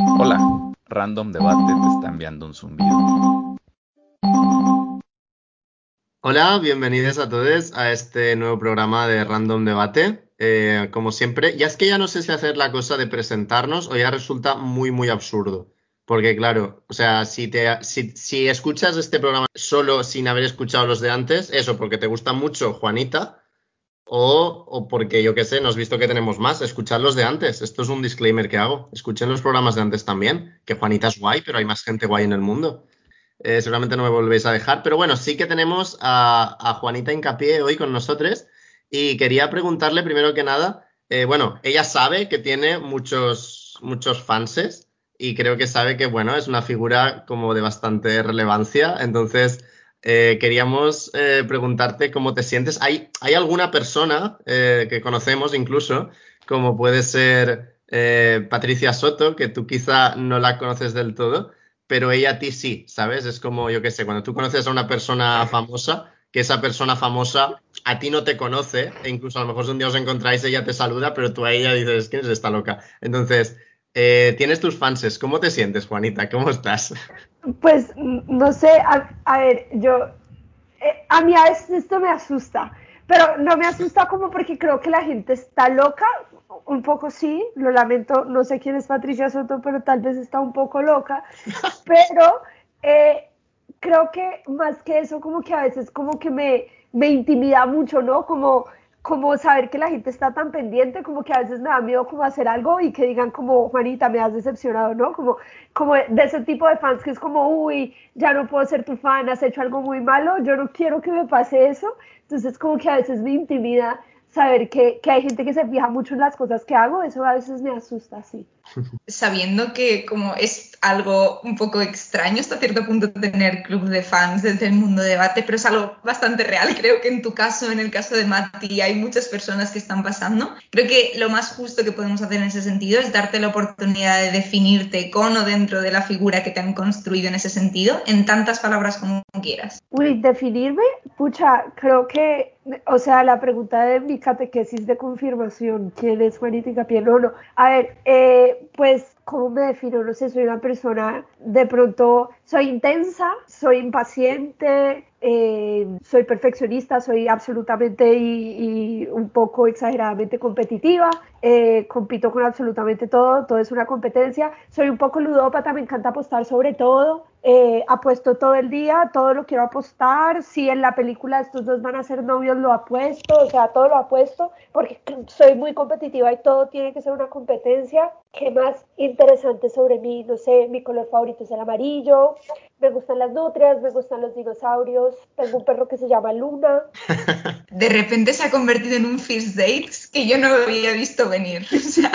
Hola, Random Debate te está enviando un zumbido. Hola, bienvenidos a todos a este nuevo programa de Random Debate. Eh, como siempre, ya es que ya no sé si hacer la cosa de presentarnos o ya resulta muy, muy absurdo. Porque claro, o sea, si, te, si, si escuchas este programa solo sin haber escuchado los de antes, eso, porque te gusta mucho Juanita, o, o, porque yo qué sé, no has visto que tenemos más, escuchad los de antes. Esto es un disclaimer que hago. Escuchen los programas de antes también, que Juanita es guay, pero hay más gente guay en el mundo. Eh, seguramente no me volvéis a dejar, pero bueno, sí que tenemos a, a Juanita Hincapié hoy con nosotros y quería preguntarle primero que nada, eh, bueno, ella sabe que tiene muchos, muchos fanses y creo que sabe que, bueno, es una figura como de bastante relevancia, entonces... Eh, queríamos eh, preguntarte cómo te sientes. ¿Hay, hay alguna persona eh, que conocemos incluso, como puede ser Patricia Soto, que tú quizá no la conoces del todo, pero ella a ti sí, ¿sabes? Es como, yo qué sé, cuando tú conoces a una persona famosa, que esa persona famosa a ti no te conoce, e incluso a lo mejor un día os encontráis, ella te saluda, pero tú a ella dices, ¿quién es esta loca? Entonces, tienes tus fanses. ¿Cómo te sientes, Juanita? ¿Cómo estás? Pues no sé, a, a ver, yo, eh, a mí a veces esto me asusta, pero no me asusta como porque creo que la gente está loca, un poco sí, lo lamento, no sé quién es Patricia Soto, pero tal vez está un poco loca, pero eh, creo que más que eso, como que a veces como que me, me intimida mucho, ¿no? Como como saber que la gente está tan pendiente, como que a veces me da miedo como hacer algo y que digan como, Juanita, me has decepcionado, ¿no? Como, como de ese tipo de fans que es como, uy, ya no puedo ser tu fan, has hecho algo muy malo, yo no quiero que me pase eso. Entonces como que a veces me intimida saber que, que hay gente que se fija mucho en las cosas que hago, eso a veces me asusta, sí. Sabiendo que como es algo un poco extraño hasta cierto punto tener club de fans desde el mundo de debate, pero es algo bastante real. Creo que en tu caso, en el caso de Mati, hay muchas personas que están pasando. Creo que lo más justo que podemos hacer en ese sentido es darte la oportunidad de definirte con o dentro de la figura que te han construido en ese sentido, en tantas palabras como quieras. Uy, definirme, pucha, creo que, o sea, la pregunta de mi catequesis de confirmación, ¿quién es Juanita Incapié? No, no. A ver, eh, pues ¿cómo me defino? No sé, soy una persona, de pronto, soy intensa, soy impaciente, eh, soy perfeccionista, soy absolutamente y, un poco exageradamente competitiva, eh, compito con absolutamente todo, todo es una competencia, soy un poco ludópata, me encanta apostar sobre todo, eh, apuesto todo el día, todo lo quiero apostar, si en la película estos dos van a ser novios lo apuesto, o sea, todo lo apuesto, porque soy muy competitiva y todo tiene que ser una competencia. ¿Qué más interesante sobre mí? No sé, mi color favorito es el amarillo, me gustan las nutrias, me gustan los dinosaurios, tengo un perro que se llama Luna. De repente se ha convertido en un first dates que yo no había visto venir. O sea.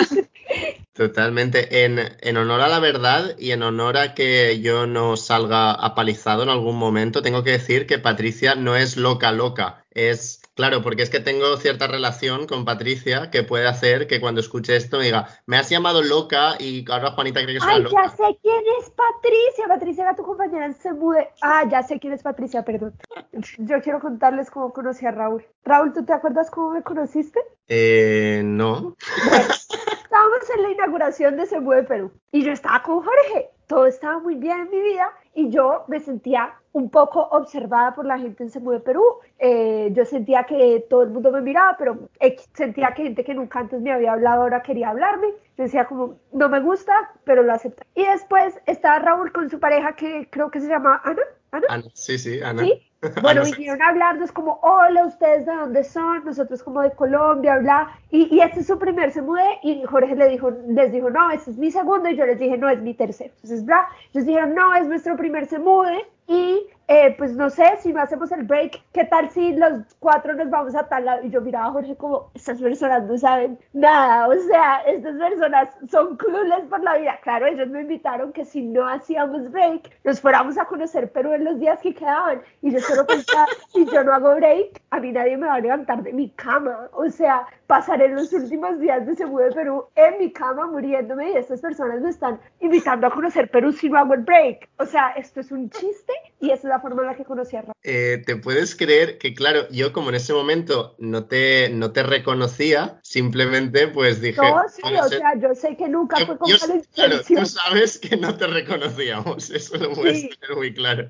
Totalmente. En, en, honor a la verdad y en honor a que yo no salga apalizado en algún momento, tengo que decir que Patricia no es loca loca. Es, claro, porque es que tengo cierta relación con Patricia que puede hacer que cuando escuche esto me diga, me has llamado loca y ahora Juanita cree que soy Ay, loca. ya sé quién es Patricia. Patricia era tu compañera en Semude. Ah, ya sé quién es Patricia, perdón. Yo quiero contarles cómo conocí a Raúl. Raúl, ¿tú te acuerdas cómo me conociste? Eh, no. Bueno, estábamos en la inauguración de Semude Perú y yo estaba con Jorge. Todo estaba muy bien en mi vida y yo me sentía un poco observada por la gente en Semude Perú. Eh, yo sentía que todo el mundo me miraba, pero sentía que gente que nunca antes me había hablado ahora quería hablarme. Yo decía como, no me gusta, pero lo acepto. Y después estaba Raúl con su pareja que creo que se llama Ana. ¿Ana? Ana sí, sí, Ana. ¿Sí? Bueno, vinieron a hablarnos como, hola, ¿ustedes de dónde son? Nosotros como de Colombia, bla. Y, y este es su primer se mude y Jorge le dijo, les dijo, no, este es mi segundo y yo les dije, no, es mi tercero. Entonces, bla, ellos dijeron, no, es nuestro primer se mude y eh, pues no sé, si no hacemos el break, ¿qué tal si los cuatro nos vamos a tal lado? Y yo miraba a Jorge como, estas personas no saben nada, o sea, estas personas son clueless por la vida. Claro, ellos me invitaron que si no hacíamos break, nos fuéramos a conocer Perú en los días que quedaban. Y yo solo pensaba, si yo no hago break, a mí nadie me va a levantar de mi cama. O sea, pasaré los últimos días de Cebu de Perú en mi cama muriéndome y estas personas me están invitando a conocer Perú si no hago el break. O sea, esto es un chiste y es la forma en la que conocí a Raúl. Eh, ¿Te puedes creer que, claro, yo como en ese momento no te, no te reconocía, simplemente pues dije... No, sí, o ser- sea, yo sé que nunca yo- fue con yo- claro, tú sabes que no te reconocíamos, eso lo puedes Sí. tener muy claro.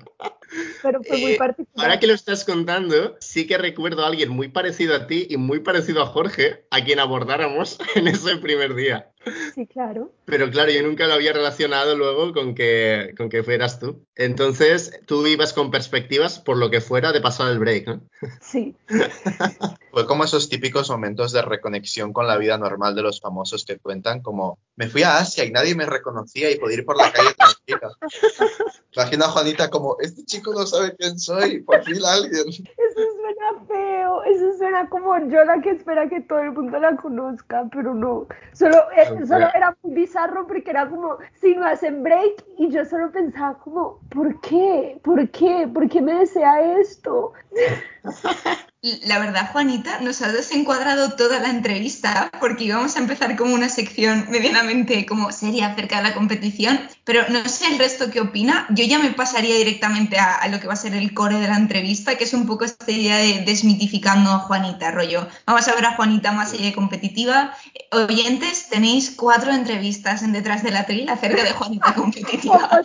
pero fue muy Eh, particular. Ahora que lo estás contando, sí que recuerdo a alguien muy parecido a ti y muy parecido a Jorge, a quien abordáramos en ese primer día. Sí, claro. Pero claro, yo nunca lo había relacionado luego con que, con que fueras tú. Entonces, tú ibas con perspectivas, por lo que fuera, de pasar el break, ¿no? Sí, Fue como esos típicos momentos de reconexión con la vida normal de los famosos que cuentan, como me fui a Asia y nadie me reconocía y podía ir por la calle tranquila. Imagina a Juanita como, este chico no sabe quién soy, por fin alguien. eso suena feo, eso suena como yo la que espera que todo el mundo la conozca, pero no. Solo, eh, Ok. solo era muy bizarro porque era como, si no hacen break, y yo solo pensaba como, ¿por qué? ¿Por qué? ¿Por qué me desea esto? La verdad, Juanita, nos has desencuadrado toda la entrevista porque íbamos a empezar como una sección medianamente como seria acerca de la competición, pero no sé el resto qué opina. Yo ya me pasaría directamente a, a lo que va a ser el core de la entrevista, que es un poco esta idea de desmitificando a Juanita, rollo. Vamos a ver a Juanita más y competitiva. Oyentes, tenéis cuatro entrevistas en Detrás de la Tril acerca de Juanita competitiva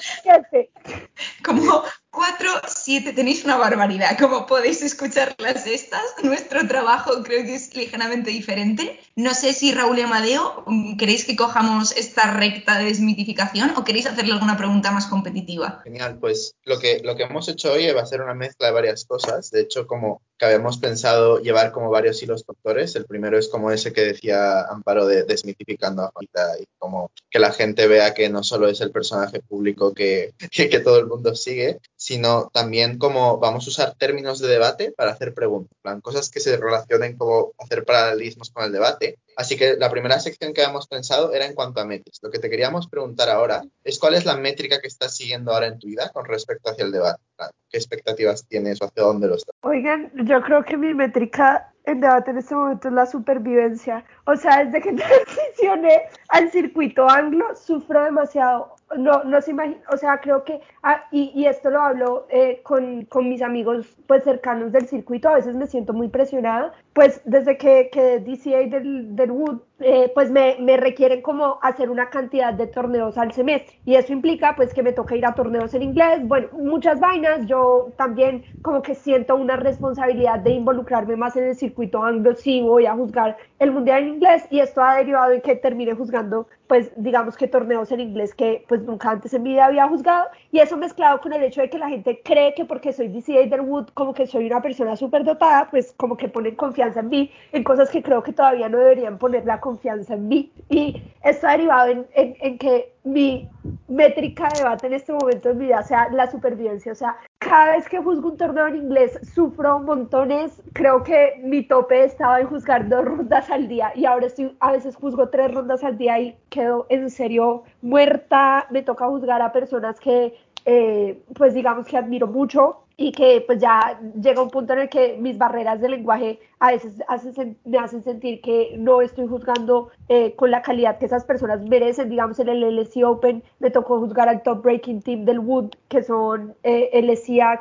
como cuatro, siete, tenéis una barbaridad. Como podéis escucharlas estas, nuestro trabajo creo que es ligeramente diferente. No sé si Raúl y Amadeo, ¿queréis que cojamos esta recta de desmitificación o queréis hacerle alguna pregunta más competitiva? Genial, pues lo que, lo que hemos hecho hoy va a ser una mezcla de varias cosas. De hecho, como que habíamos pensado llevar como varios hilos doctores. El primero es como ese que decía Amparo de desmitificando a Juanita y como que la gente vea que no solo es el personaje público que, que, que todo el mundo sigue, sino también como vamos a usar términos de debate para hacer preguntas, plan, cosas que se relacionen como hacer paralelismos con el debate. Así que la primera sección que habíamos pensado era en cuanto a métricas. Lo que te queríamos preguntar ahora es cuál es la métrica que estás siguiendo ahora en tu vida con respecto hacia el debate. Plan, ¿Qué expectativas tienes o hacia dónde lo estás? Oigan, yo creo que mi métrica en debate en este momento es la supervivencia. O sea, desde que transicioné al circuito anglo, sufro demasiado. No, no se imagina, o sea, creo que, ah, y, y esto lo hablo eh, con, con mis amigos pues cercanos del circuito, a veces me siento muy presionada, pues desde que, que DCA del, del Wood, eh, pues me, me requieren como hacer una cantidad de torneos al semestre, y eso implica pues que me toca ir a torneos en inglés, bueno, muchas vainas, yo también como que siento una responsabilidad de involucrarme más en el circuito anglo, sí voy a juzgar el mundial en inglés, y esto ha derivado en que termine juzgando pues digamos que torneos en inglés que pues nunca antes en mi vida había juzgado y eso mezclado con el hecho de que la gente cree que porque soy DC Haderwood como que soy una persona súper dotada pues como que ponen confianza en mí en cosas que creo que todavía no deberían poner la confianza en mí. Y esto ha derivado en, en, en que mi métrica de debate en este momento en mi vida sea la supervivencia o sea cada vez que juzgo un torneo en inglés sufro montones. Creo que mi tope estaba en juzgar dos rondas al día y ahora estoy a veces juzgo tres rondas al día y quedo en serio muerta, me toca juzgar a personas que eh, pues digamos que admiro mucho y que pues ya llega un punto en el que mis barreras de lenguaje a veces hacen, me hacen sentir que no estoy juzgando eh, con la calidad que esas personas merecen. Digamos, en el LSI Open me tocó juzgar al top breaking team del Wood, que son eh,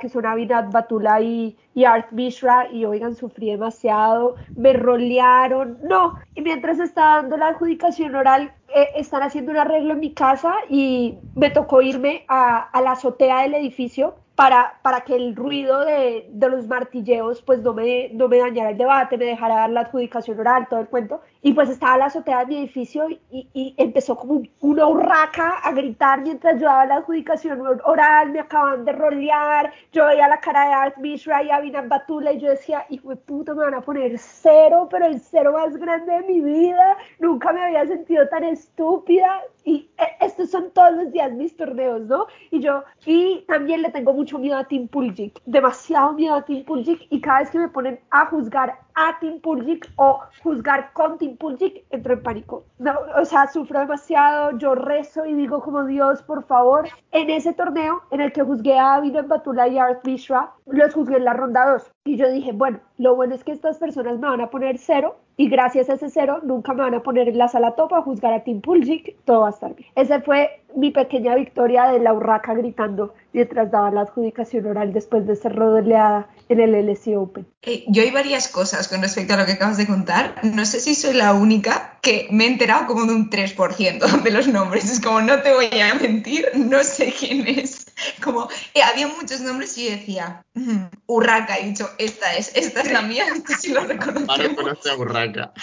que son Abinat Batula y, y Art Mishra, y oigan, sufrí demasiado, me rolearon, no. Y mientras estaba dando la adjudicación oral, eh, están haciendo un arreglo en mi casa y me tocó irme a, a la azotea del edificio para, para que el ruido de, de, los martilleos pues no me, no me dañara el debate, me dejara dar la adjudicación oral, todo el cuento. Y pues estaba la azotea de mi edificio y, y empezó como una urraca a gritar mientras yo daba la adjudicación oral, me acaban de rolear, yo veía la cara de Art Mishra y Abinat Batula y yo decía, hijo de puta, me van a poner cero, pero el cero más grande de mi vida, nunca me había sentido tan estúpida y estos son todos los días mis torneos, ¿no? Y yo, y también le tengo mucho miedo a Team Puljic, demasiado miedo a Team Puljic y cada vez que me ponen a juzgar a Team Puljic o juzgar con Team Puljic, entro en pánico. No, o sea, sufro demasiado, yo rezo y digo como Dios, por favor. En ese torneo en el que juzgué a Abinat Batula y Art Mishra, los juzgué en la ronda 2. Y yo dije, bueno, lo bueno es que estas personas me van a poner cero y gracias a ese cero nunca me van a poner en la sala topa a juzgar a Team Puljic, todo va a estar bien. Ese fue mi pequeña victoria de la urraca gritando mientras daba la adjudicación oral después de ser rodeada en el Open. Eh, yo hay varias cosas con respecto a lo que acabas de contar. No sé si soy la única que me he enterado como de un 3% de los nombres. Es como, no te voy a mentir, no sé quién es. Como, eh, había muchos nombres y yo decía, mm, Urraca, he dicho, esta es, esta es la mía, esto sí lo reconozco. Para conocer a Urraca.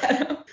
Claro.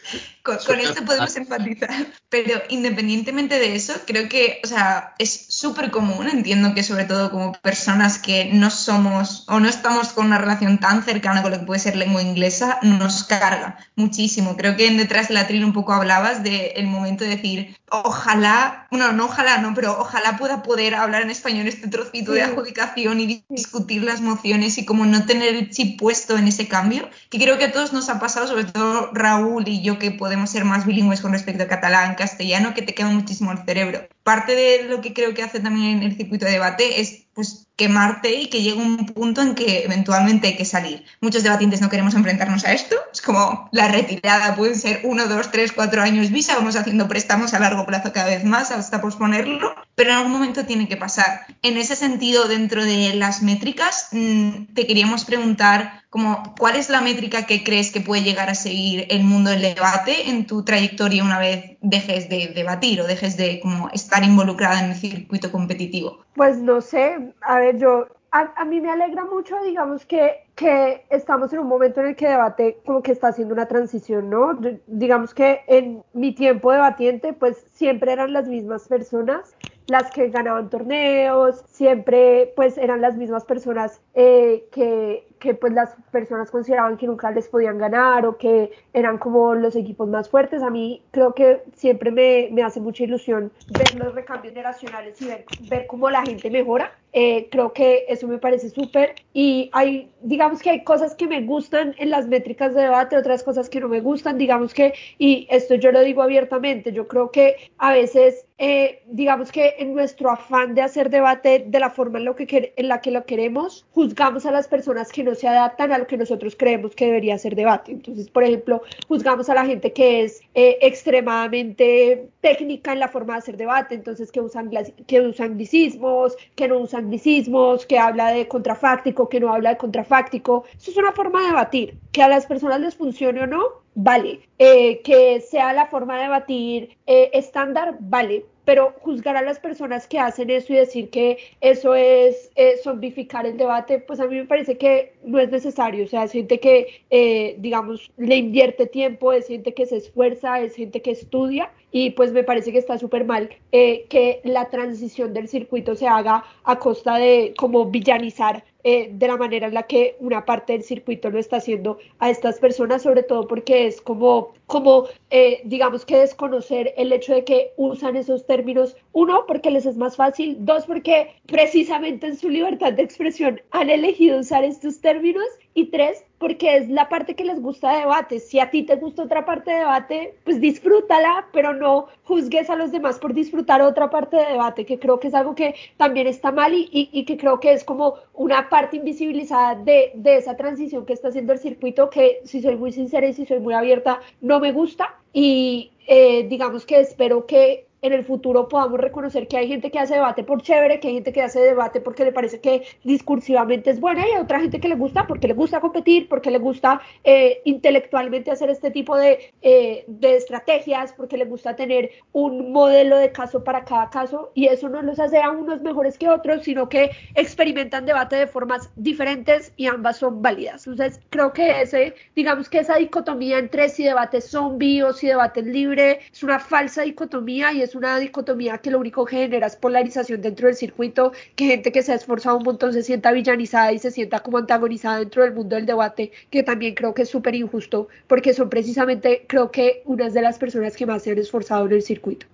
Con, con, esto podemos empatizar. Pero independientemente de eso, creo que, o sea, es súper común, entiendo que sobre todo como personas que no somos o no estamos con una relación tan cercana con lo que puede ser lengua inglesa, nos carga muchísimo. Creo que en detrás de la tril un poco hablabas del momento de decir, ojalá, bueno, no ojalá, no, pero ojalá pueda poder hablar en español este trocito de adjudicación y discutir las mociones y como no tener el chip puesto en ese cambio, que creo que a todos nos ha pasado, sobre todo Raúl y yo que podemos ser más bilingües con respecto a catalán, castellano, que te quema muchísimo el cerebro. Parte de lo que creo que hace también el circuito de debate es pues quemarte y que llegue un punto en que eventualmente hay que salir. Muchos debatientes no queremos enfrentarnos a esto. Es como la retirada, pueden ser uno, dos, tres, cuatro años visa, vamos haciendo préstamos a largo plazo cada vez más hasta posponerlo, pero en algún momento tiene que pasar. En ese sentido, dentro de las métricas, mm, te queríamos preguntar como, ¿cuál es la métrica que crees que puede llegar a seguir el mundo del debate en tu trayectoria una vez dejes de debatir o dejes de como estar involucrada en el circuito competitivo? Pues no sé, a ver, yo a, mí me alegra mucho, digamos, que, que, estamos en un momento en el que debate como que está haciendo una transición, ¿no? digamos que en mi tiempo debatiente, pues siempre eran las mismas personas las que ganaban torneos, siempre pues eran las mismas personas eh, que, que pues las personas consideraban que nunca les podían ganar o que eran como los equipos más fuertes. A mí creo que siempre me, me hace mucha ilusión ver los recambios generacionales y ver, ver cómo la gente mejora. Eh, creo que eso me parece súper y hay, digamos que hay cosas que me gustan en las métricas de debate, otras cosas que no me gustan, digamos que, y esto yo lo digo abiertamente, yo creo que a veces eh, digamos que en nuestro afán de hacer debate de la forma en, lo que, en la que lo queremos, juzgamos a las personas que no se adaptan a lo que nosotros creemos que debería ser debate. Entonces, por ejemplo, juzgamos a la gente que es eh, extremadamente técnica en la forma de hacer debate, entonces que usan, que usan anglicismos, que no usan anglicismos, que habla de contrafáctico, que no habla de contrafáctico. Eso es una forma de debatir. Que a las personas les funcione o no, vale. Eh, que sea la forma de debatir eh, estándar, vale pero juzgar a las personas que hacen eso y decir que eso es eh, zombificar el debate, pues a mí me parece que no es necesario. O sea, es gente que, eh, digamos, le invierte tiempo, es gente que se esfuerza, es gente que estudia y pues me parece que está súper mal eh, que la transición del circuito se haga a costa de como villanizar eh, de la manera en la que una parte del circuito lo está haciendo a estas personas, sobre todo porque es como, como eh, digamos que desconocer el hecho de que usan esos términos, uno, porque les es más fácil, dos, porque precisamente en su libertad de expresión han elegido usar estos términos y tres, porque es la parte que les gusta de debate. Si a ti te gusta otra parte de debate, pues disfrútala, pero no juzgues a los demás por disfrutar otra parte de debate, que creo que es algo que también está mal y, y, que creo que es como una parte invisibilizada de, de esa transición que está haciendo el circuito, que si soy muy sincera y si soy muy abierta, no me gusta. Y eh, digamos que espero que en el futuro podamos reconocer que hay gente que hace debate por chévere, que hay gente que hace debate porque le parece que discursivamente es buena y hay otra gente que le gusta porque le gusta competir, porque le gusta eh, intelectualmente hacer este tipo de, eh, de, estrategias, porque le gusta tener un modelo de caso para cada caso y eso no los hace a unos mejores que otros, sino que experimentan debate de formas diferentes y ambas son válidas. Entonces creo que ese, digamos que esa dicotomía entre si debate zombie o si debate libre es una falsa dicotomía y es una dicotomía que lo único que genera es polarización dentro del circuito, que gente que se ha esforzado un montón se sienta villanizada y se sienta como antagonizada dentro del mundo del debate, que también creo que es súper injusto, porque son precisamente, creo que, unas de las personas que más se han esforzado en el circuito.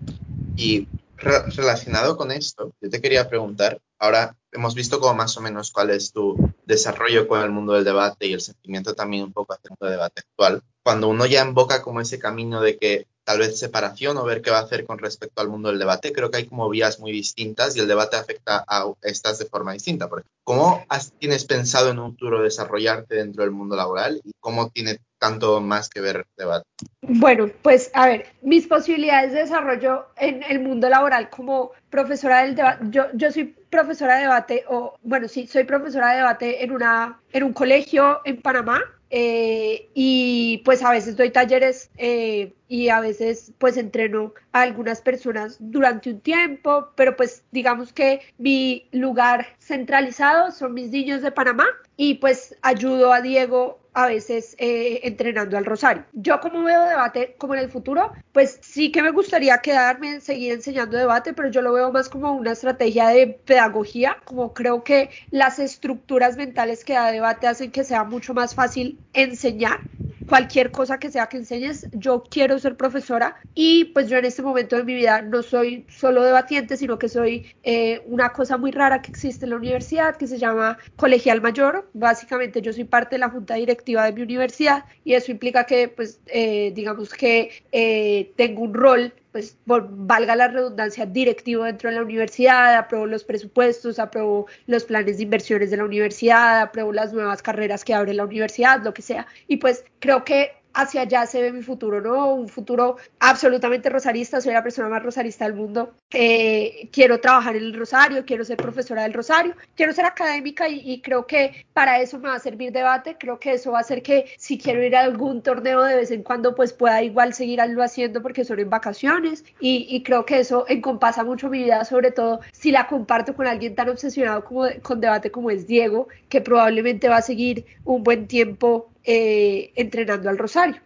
Y relacionado con esto, yo te quería preguntar, ahora hemos visto como más o menos cuál es tu desarrollo con el mundo del debate y el sentimiento también un poco hacia el debate actual. Cuando uno ya invoca como ese camino de que tal vez separación o ver qué va a hacer con respecto al mundo del debate. Creo que hay como vías muy distintas y el debate afecta a estas de forma distinta. ¿Cómo tienes pensado en un futuro desarrollarte dentro del mundo laboral y cómo tiene tanto más que ver debate? Bueno, pues a ver, mis posibilidades de desarrollo en el mundo laboral como profesora del debate, yo, yo soy profesora de debate, o bueno, sí, soy profesora de debate en, una, en un colegio en Panamá, eh, y pues a veces doy talleres eh, y a veces pues entreno a algunas personas durante un tiempo, pero pues digamos que mi lugar centralizado son mis niños de Panamá y pues ayudo a Diego a veces eh, entrenando al Rosario. Yo como veo debate como en el futuro, pues sí que me gustaría quedarme, seguir enseñando debate, pero yo lo veo más como una estrategia de pedagogía, como creo que las estructuras mentales que da debate hacen que sea mucho más fácil enseñar cualquier cosa que sea que enseñes, yo quiero ser profesora y pues yo en este momento de mi vida no soy solo debatiente, sino que soy eh, una cosa muy rara que existe en la universidad que se llama colegial mayor. Básicamente yo soy parte de la junta directiva de mi universidad y eso implica que pues eh, digamos que eh, tengo un rol pues valga la redundancia, directivo dentro de la universidad, apruebo los presupuestos, apruebo los planes de inversiones de la universidad, apruebo las nuevas carreras que abre la universidad, lo que sea. Y pues creo que hacia allá se ve mi futuro, ¿no? Un futuro absolutamente rosarista, soy la persona más rosarista del mundo. Eh, quiero trabajar en el Rosario, quiero ser profesora del Rosario, quiero ser académica y, creo que para eso me va a servir debate, creo que eso va a hacer que si quiero ir a algún torneo de vez en cuando, pues pueda igual seguirlo haciendo porque son en vacaciones y, creo que eso encompasa mucho mi vida, sobre todo si la comparto con alguien tan obsesionado como con debate como es Diego, que probablemente va a seguir un buen tiempo eh, entrenando al Rosario.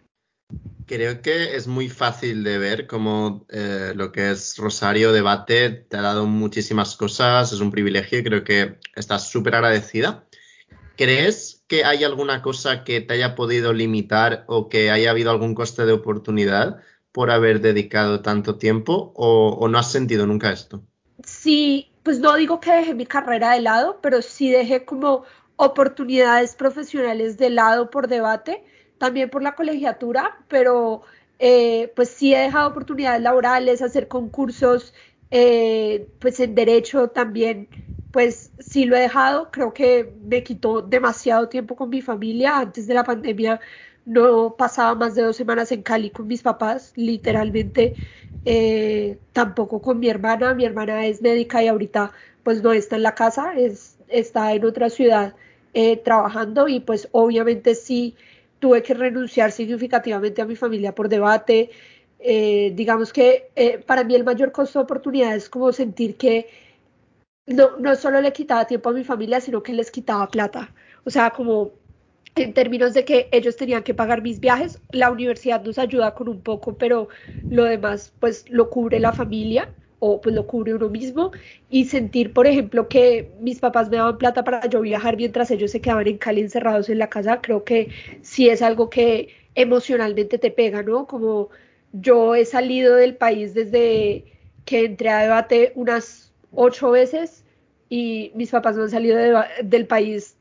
Creo que es muy fácil de ver cómo eh, lo que es Rosario Debate te ha dado muchísimas cosas, es un privilegio y creo que estás súper agradecida. ¿Crees que hay alguna cosa que te haya podido limitar o que haya habido algún coste de oportunidad por haber dedicado tanto tiempo o, o no has sentido nunca esto? Sí, pues no digo que dejé mi carrera de lado, pero sí dejé como oportunidades profesionales de lado por debate, también por la colegiatura, pero eh, pues sí he dejado oportunidades laborales, hacer concursos, eh, pues en derecho también, pues sí lo he dejado, creo que me quitó demasiado tiempo con mi familia, antes de la pandemia no pasaba más de dos semanas en Cali con mis papás, literalmente, eh, tampoco con mi hermana, mi hermana es médica y ahorita pues no está en la casa, es, está en otra ciudad eh, trabajando y pues obviamente sí tuve que renunciar significativamente a mi familia por debate. Eh, digamos que eh, para mí el mayor costo de oportunidad es como sentir que no, no solo le quitaba tiempo a mi familia, sino que les quitaba plata. O sea, como en términos de que ellos tenían que pagar mis viajes, la universidad nos ayuda con un poco, pero lo demás pues lo cubre la familia o pues lo cubre uno mismo y sentir, por ejemplo, que mis papás me daban plata para yo viajar mientras ellos se quedaban en Cali encerrados en la casa, creo que sí es algo que emocionalmente te pega, ¿no? Como yo he salido del país desde que entré a debate unas ocho veces y mis papás no han salido del país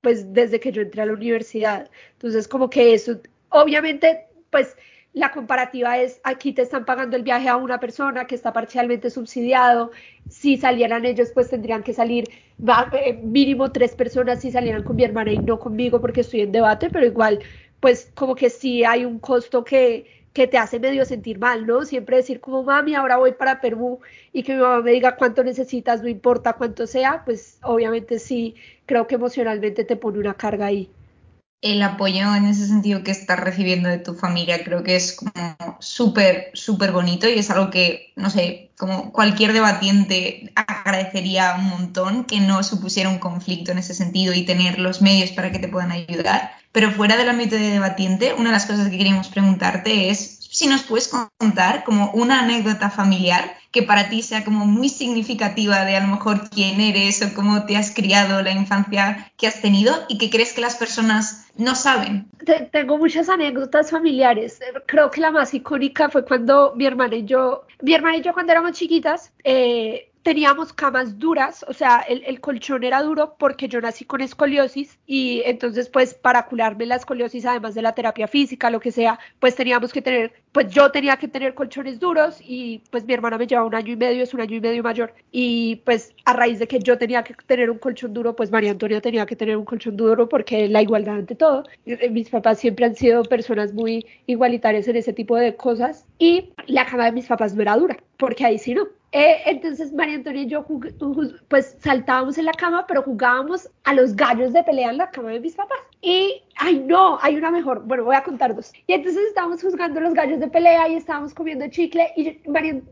pues desde que yo entré a la universidad. Entonces como que eso, obviamente, pues la comparativa es aquí te están pagando el viaje a una persona que está parcialmente subsidiado. Si salieran ellos, pues tendrían que salir eh, mínimo tres personas si salieran con mi hermana y no conmigo porque estoy en debate, pero igual, pues como que sí hay un costo que, que te hace medio sentir mal, ¿no? Siempre decir como mami, ahora voy para Perú y que mi mamá me diga cuánto necesitas, no importa cuánto sea, pues obviamente sí, creo que emocionalmente te pone una carga ahí el apoyo en ese sentido que estás recibiendo de tu familia creo que es súper, súper bonito y es algo que, no sé, como cualquier debatiente agradecería un montón que no supusiera un conflicto en ese sentido y tener los medios para que te puedan ayudar. Pero fuera del ámbito de debatiente, una de las cosas que queríamos preguntarte es si nos puedes contar como una anécdota familiar que para ti sea como muy significativa de a lo mejor quién eres o cómo te has criado, la infancia que has tenido y que crees que las personas no saben. Tengo muchas anécdotas familiares. Creo que la más icónica fue cuando mi hermana y yo, mi hermana y yo cuando éramos chiquitas, eh, teníamos camas duras, o sea, el, colchón era duro porque yo nací con escoliosis y entonces pues para curarme la escoliosis, además de la terapia física, lo que sea, pues teníamos que tener, pues yo tenía que tener colchones duros y pues mi hermana me lleva un año y medio, es un año y medio mayor y pues a raíz de que yo tenía que tener un colchón duro, pues María Antonia tenía que tener un colchón duro porque la igualdad ante todo. Eh, mis papás siempre han sido personas muy igualitarias en ese tipo de cosas y la cama de mis papás no era dura, porque ahí sí no. Eh, entonces María Antonia y yo pues saltábamos en la cama, pero jugábamos a los gallos de pelea en la cama de mis papás. Y, ay no, hay una mejor, bueno, voy a contar dos. Y entonces estábamos jugando los gallos de pelea y estábamos comiendo chicle y,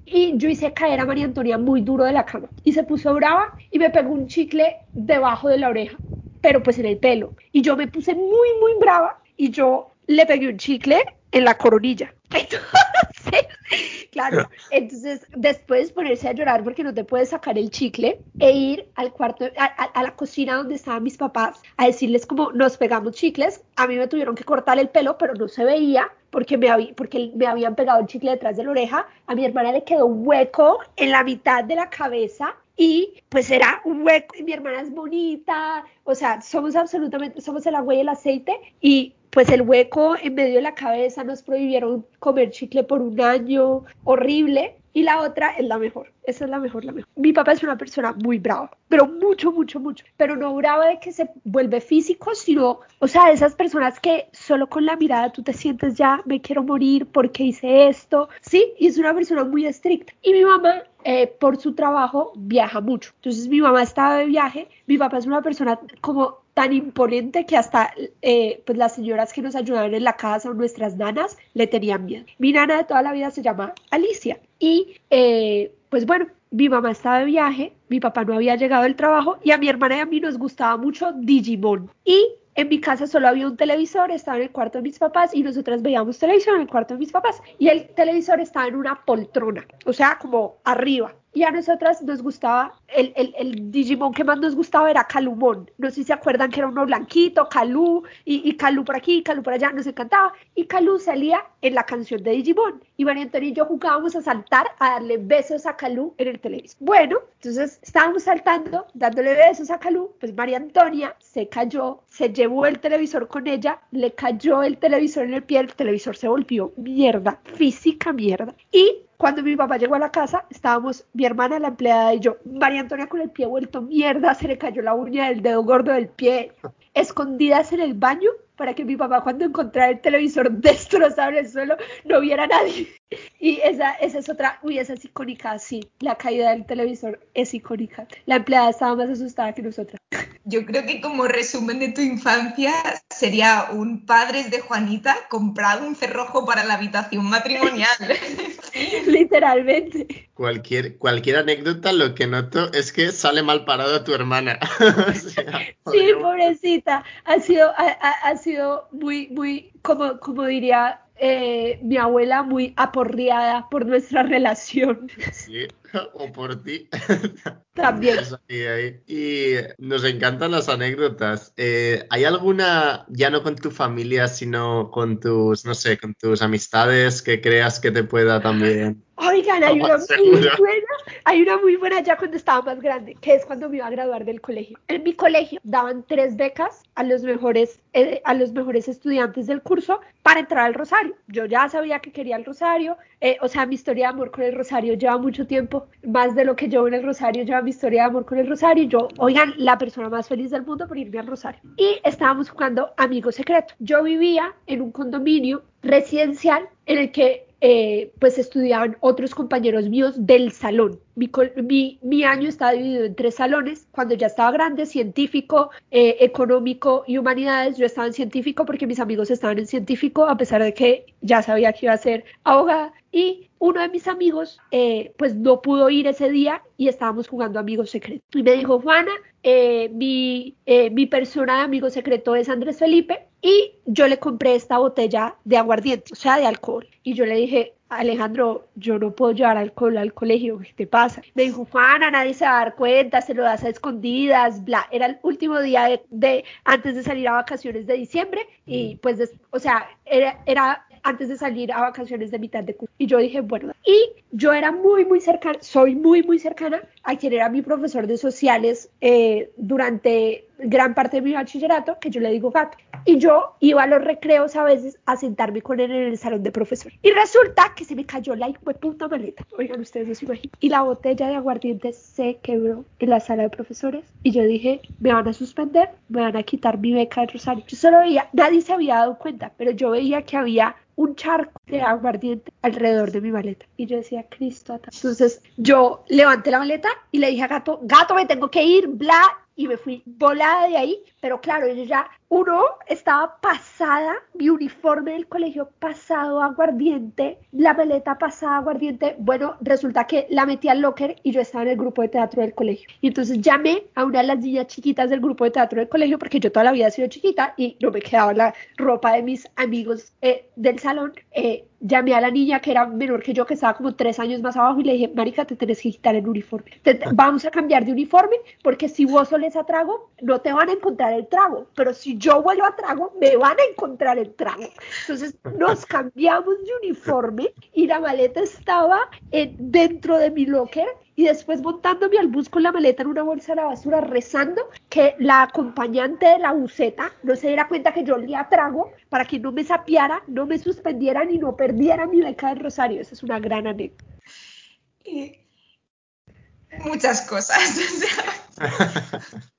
y yo hice caer a María Antonia muy duro de la cama. Y se puso brava y me pegó un chicle debajo de la oreja, pero pues en el pelo. Y yo me puse muy, muy brava y yo le pegué un chicle en la coronilla. claro, entonces después ponerse a llorar porque no te puedes sacar el chicle e ir al cuarto, a, la cocina donde estaban mis papás a decirles como nos pegamos chicles. A mí me tuvieron que cortar el pelo, pero no se veía porque me, porque me habían pegado el chicle detrás de la oreja. A mi hermana le quedó hueco en la mitad de la cabeza y pues era un hueco y mi hermana es bonita, o sea, somos absolutamente, somos el agua y el aceite y pues el hueco en medio de la cabeza, nos prohibieron comer chicle por un año, horrible. Y la otra es la mejor, esa es la mejor, la mejor. Mi papá es una persona muy brava, pero mucho, mucho, mucho. Pero no brava de que se vuelve físico, sino, o sea, esas personas que solo con la mirada tú te sientes ya, me quiero morir porque hice esto. Sí, y es una persona muy estricta. Y mi mamá eh, por su trabajo viaja mucho. Entonces mi mamá estaba de viaje, mi papá es una persona como tan imponente que hasta eh, pues las señoras que nos ayudaban en la casa o nuestras nanas le tenían miedo. Mi nana de toda la vida se llama Alicia y eh, pues bueno, mi mamá estaba de viaje, mi papá no había llegado del trabajo y a mi hermana y a mí nos gustaba mucho Digimon y en mi casa solo había un televisor, estaba en el cuarto de mis papás y nosotras veíamos televisión en el cuarto de mis papás. Y el televisor estaba en una poltrona, o sea, como arriba. Y a nosotras nos gustaba, el, el, el, Digimon que más nos gustaba era Calumon. No sé si se acuerdan que era uno blanquito, Calú, y, y Calú por aquí, Calú por allá, nos encantaba. Y Calú salía en la canción de Digimon. Y María Antonia y yo jugábamos a saltar, a darle besos a Calú en el televisor. Bueno, entonces estábamos saltando, dándole besos a Calú, pues María Antonia se cayó, se llevó el televisor con ella, le cayó el televisor en el pie, el televisor se volvió mierda, física mierda. Y cuando mi papá llegó a la casa, estábamos mi hermana, la empleada y yo. María Antonia con el pie vuelto mierda, se le cayó la uña del dedo gordo del pie, escondidas en el baño para que mi papá cuando encontrara el televisor destrozado en el suelo no viera a nadie. Y esa, esa es otra, uy, esa es icónica, sí, la caída del televisor es icónica. La empleada estaba más asustada que nosotras. Yo creo que como resumen de tu infancia sería un padres de Juanita comprado un cerrojo para la habitación matrimonial. Literalmente. Cualquier, cualquier anécdota, lo que noto es que sale mal parado tu hermana. sí, pobrecita. Ha sido, ha, ha sido muy, muy, como, como diría eh, mi abuela muy aporreada por nuestra relación. Sí, o por ti. También. Y, nos encantan las anécdotas. Eh, ¿Hay alguna, ya no con tu familia, sino con tus, no sé, con tus amistades que creas que te pueda también Oigan, hay una muy buena, hay una muy buena ya cuando estaba más grande, que es cuando me iba a graduar del colegio. En mi colegio daban tres becas a los mejores, eh, a los mejores estudiantes del curso para entrar al Rosario. Yo ya sabía que quería el Rosario, eh, o sea, mi historia de amor con el Rosario lleva mucho tiempo, más de lo que yo en el Rosario lleva mi historia de amor con el Rosario. Yo, oigan, la persona más feliz del mundo por irme al Rosario. Y estábamos jugando Amigo Secreto. Yo vivía en un condominio residencial en el que eh, pues estudiaban otros compañeros míos del salón. Mi, mi, año estaba dividido en tres salones. Cuando ya estaba grande, científico, eh, económico y humanidades, yo estaba en científico porque mis amigos estaban en científico, a pesar de que ya sabía que iba a ser abogada. Y uno de mis amigos, eh, pues no pudo ir ese día y estábamos jugando amigos secretos. Y me dijo, Juana, eh, mi, eh, mi persona de amigo secreto es Andrés Felipe y yo le compré esta botella de aguardiente, o sea, de alcohol. Y yo le dije, Alejandro, yo no puedo llevar alcohol al colegio, ¿qué te pasa? Me dijo, Juana, nadie se va a dar cuenta, se lo das a escondidas, bla. Era el último día de, antes de salir a vacaciones de diciembre y pues, o sea, era, era antes de salir a vacaciones de mitad de curso. Y yo dije, bueno, y yo era muy, muy cercana, soy muy, muy cercana a quien era mi profesor de sociales eh, durante gran parte de mi bachillerato, que yo le digo gato. Y yo iba a los recreos a veces a sentarme con él en el salón de profesor. Y resulta que se me cayó la puta maleta. Oigan, ustedes no se imaginan. Y la botella de aguardiente se quebró en la sala de profesores. Y yo dije, me van a suspender, me van a quitar mi beca de Rosario. Yo solo veía, nadie se había dado cuenta, pero yo veía que había un charco de aguardiente alrededor de mi maleta. Y yo decía, Cristo. Entonces yo levanté la maleta y le dije a Gato, Gato, me tengo que ir, bla. Y me fui volada de ahí. Pero claro, yo ya, uno, estaba pasada, mi uniforme del colegio pasado aguardiente, la maleta pasada aguardiente. Bueno, resulta que la metí al locker y yo estaba en el grupo de teatro del colegio. Y entonces llamé a una de las niñas chiquitas del grupo de teatro del colegio, porque yo toda la vida he sido chiquita y no me quedaba la ropa de mis amigos eh, del salón. Eh, llamé a la niña que era menor que yo, que estaba como tres años más abajo, y le dije, Marica, te tenés que quitar el uniforme. vamos a cambiar de uniforme, porque si vos soles a trago, no te van a encontrar el trago, pero si yo vuelvo a trago, me van a encontrar el trago. Entonces nos cambiamos de uniforme y la maleta estaba en, dentro de mi locker y después montándome al bus con la maleta en una bolsa de la basura, rezando que la acompañante de la buceta no se diera cuenta que yo olía trago para que no me sapiara, no me suspendieran y no perdiera mi beca del Rosario. Esa es una gran anécdota. muchas cosas.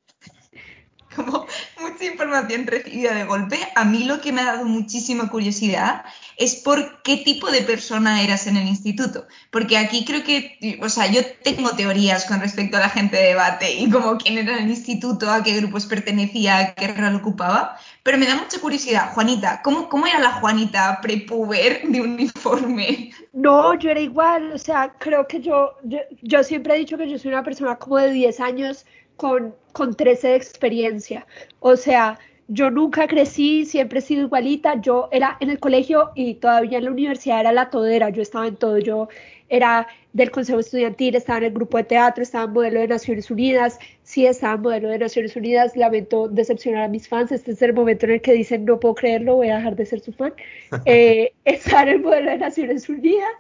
como mucha información recibida de golpe. A mí lo que me ha dado muchísima curiosidad es por qué tipo de persona eras en el instituto. Porque aquí creo que, o sea, yo tengo teorías con respecto a la gente de debate y como quién era el instituto, a qué grupos pertenecía, a qué rol ocupaba. Pero me da mucha curiosidad, Juanita, ¿cómo, cómo era la Juanita prepuber de uniforme? No, yo era igual, o sea, creo que yo, yo, yo siempre he dicho que yo soy una persona como de 10 años con, con 13 de experiencia. O sea, yo nunca crecí, siempre he sido igualita. Yo era en el colegio y todavía en la universidad era la todera. Yo estaba en todo. Yo era del Consejo Estudiantil, estaba en el grupo de teatro, estaba en modelo de Naciones Unidas. Sí, estaba en modelo de Naciones Unidas. Lamento decepcionar a mis fans. Este es el momento en el que dicen, no puedo creerlo, voy a dejar de ser su fan. Eh, estaba en el modelo de Naciones Unidas.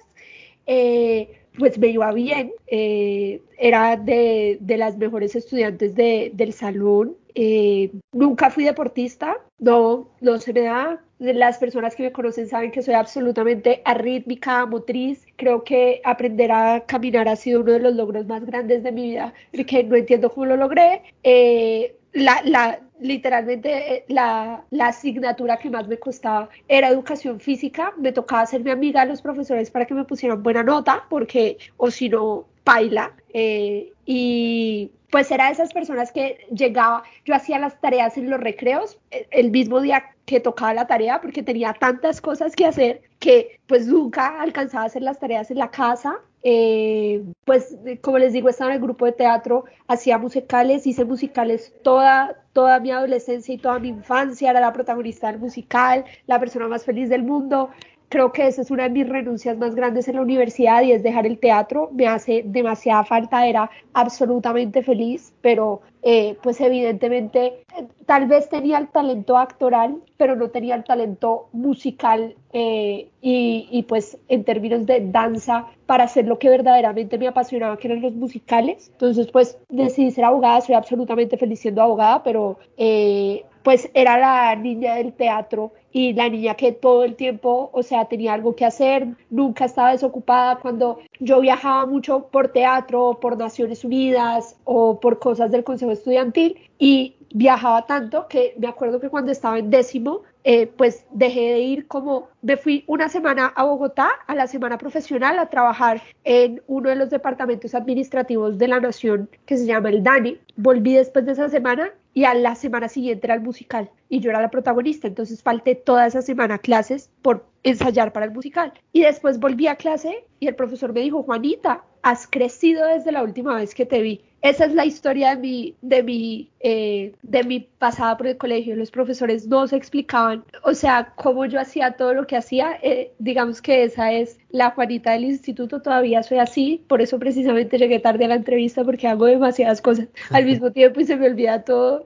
Eh, pues me iba bien, eh, era de, las mejores estudiantes del salón, eh, nunca fui deportista, no, no se me da, las personas que me conocen saben que soy absolutamente arrítmica, motriz, creo que aprender a caminar ha sido uno de los logros más grandes de mi vida, que no entiendo cómo lo logré, eh, la, la, literalmente eh, la, la, asignatura que más me costaba era educación física. Me tocaba hacerme amiga de los profesores para que me pusieran buena nota, porque o si no, paila. Eh, y pues era de esas personas que llegaba, yo hacía las tareas en los recreos eh, el mismo día que tocaba la tarea porque tenía tantas cosas que hacer que pues nunca alcanzaba a hacer las tareas en la casa eh, pues como les digo, estaba en el grupo de teatro, hacía musicales, hice musicales toda, toda mi adolescencia y toda mi infancia, era la protagonista del musical, la persona más feliz del mundo, creo que esa es una de mis renuncias más grandes en la universidad y es dejar el teatro. Me hace demasiada falta, era absolutamente feliz, pero eh, pues evidentemente tal vez tenía el talento actoral, pero no tenía el talento musical eh, y, pues en términos de danza para hacer lo que verdaderamente me apasionaba, que eran los musicales. Entonces pues decidí ser abogada, soy absolutamente feliz siendo abogada, pero eh, pues era la niña del teatro y la niña que todo el tiempo, o sea, tenía algo que hacer, nunca estaba desocupada. Cuando yo viajaba mucho por teatro, por Naciones Unidas o por cosas del Consejo Estudiantil y viajaba tanto que me acuerdo que cuando estaba en décimo, eh, pues dejé de ir como, me fui una semana a Bogotá, a la semana profesional, a trabajar en uno de los departamentos administrativos de la nación que se llama el DANI. Volví después de esa semana y a la semana siguiente era el musical y yo era la protagonista, entonces falté toda esa semana clases por ensayar para el musical. Y después volví a clase y el profesor me dijo, Juanita, has crecido desde la última vez que te vi. Esa es la historia de mi, de mi, eh, de mi pasada por el colegio. Los profesores no se explicaban, o sea, cómo yo hacía todo lo que hacía. Eh, digamos que esa es la Juanita del instituto. Todavía soy así, por eso precisamente llegué tarde a la entrevista porque hago demasiadas cosas al mismo tiempo y se me olvida todo.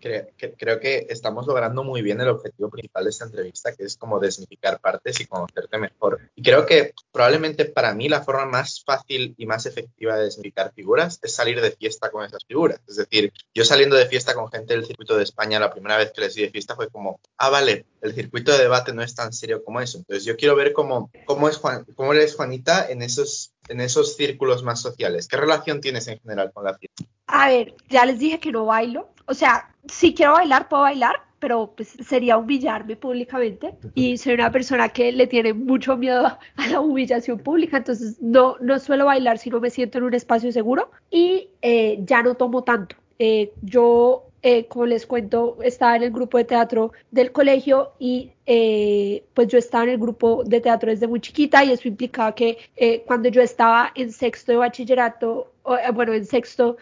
Creo que, creo que estamos logrando muy bien el objetivo principal de esta entrevista, que es como desmitificar partes y conocerte mejor. Y creo que probablemente para mí la forma más fácil y más efectiva de desmitificar figuras es salir de fiesta con esas figuras. Es decir, yo saliendo de fiesta con gente del circuito de España, la primera vez que les di de fiesta fue como, ah, vale, el circuito de debate no es tan serio como eso. Entonces yo quiero ver cómo, cómo, es Juan, cómo eres Juanita en esos, en esos círculos más sociales. ¿Qué relación tienes en general con la fiesta? A ver, ya les dije que no bailo. O sea, si quiero bailar, puedo bailar, pero pues sería humillarme públicamente y soy una persona que le tiene mucho miedo a la humillación pública, entonces no, no suelo bailar si no me siento en un espacio seguro y eh, ya no tomo tanto. Eh, yo, eh, como les cuento, estaba en el grupo de teatro del colegio y eh, pues yo estaba en el grupo de teatro desde muy chiquita y eso implicaba que eh, cuando yo estaba en sexto de bachillerato, eh, bueno, en sexto,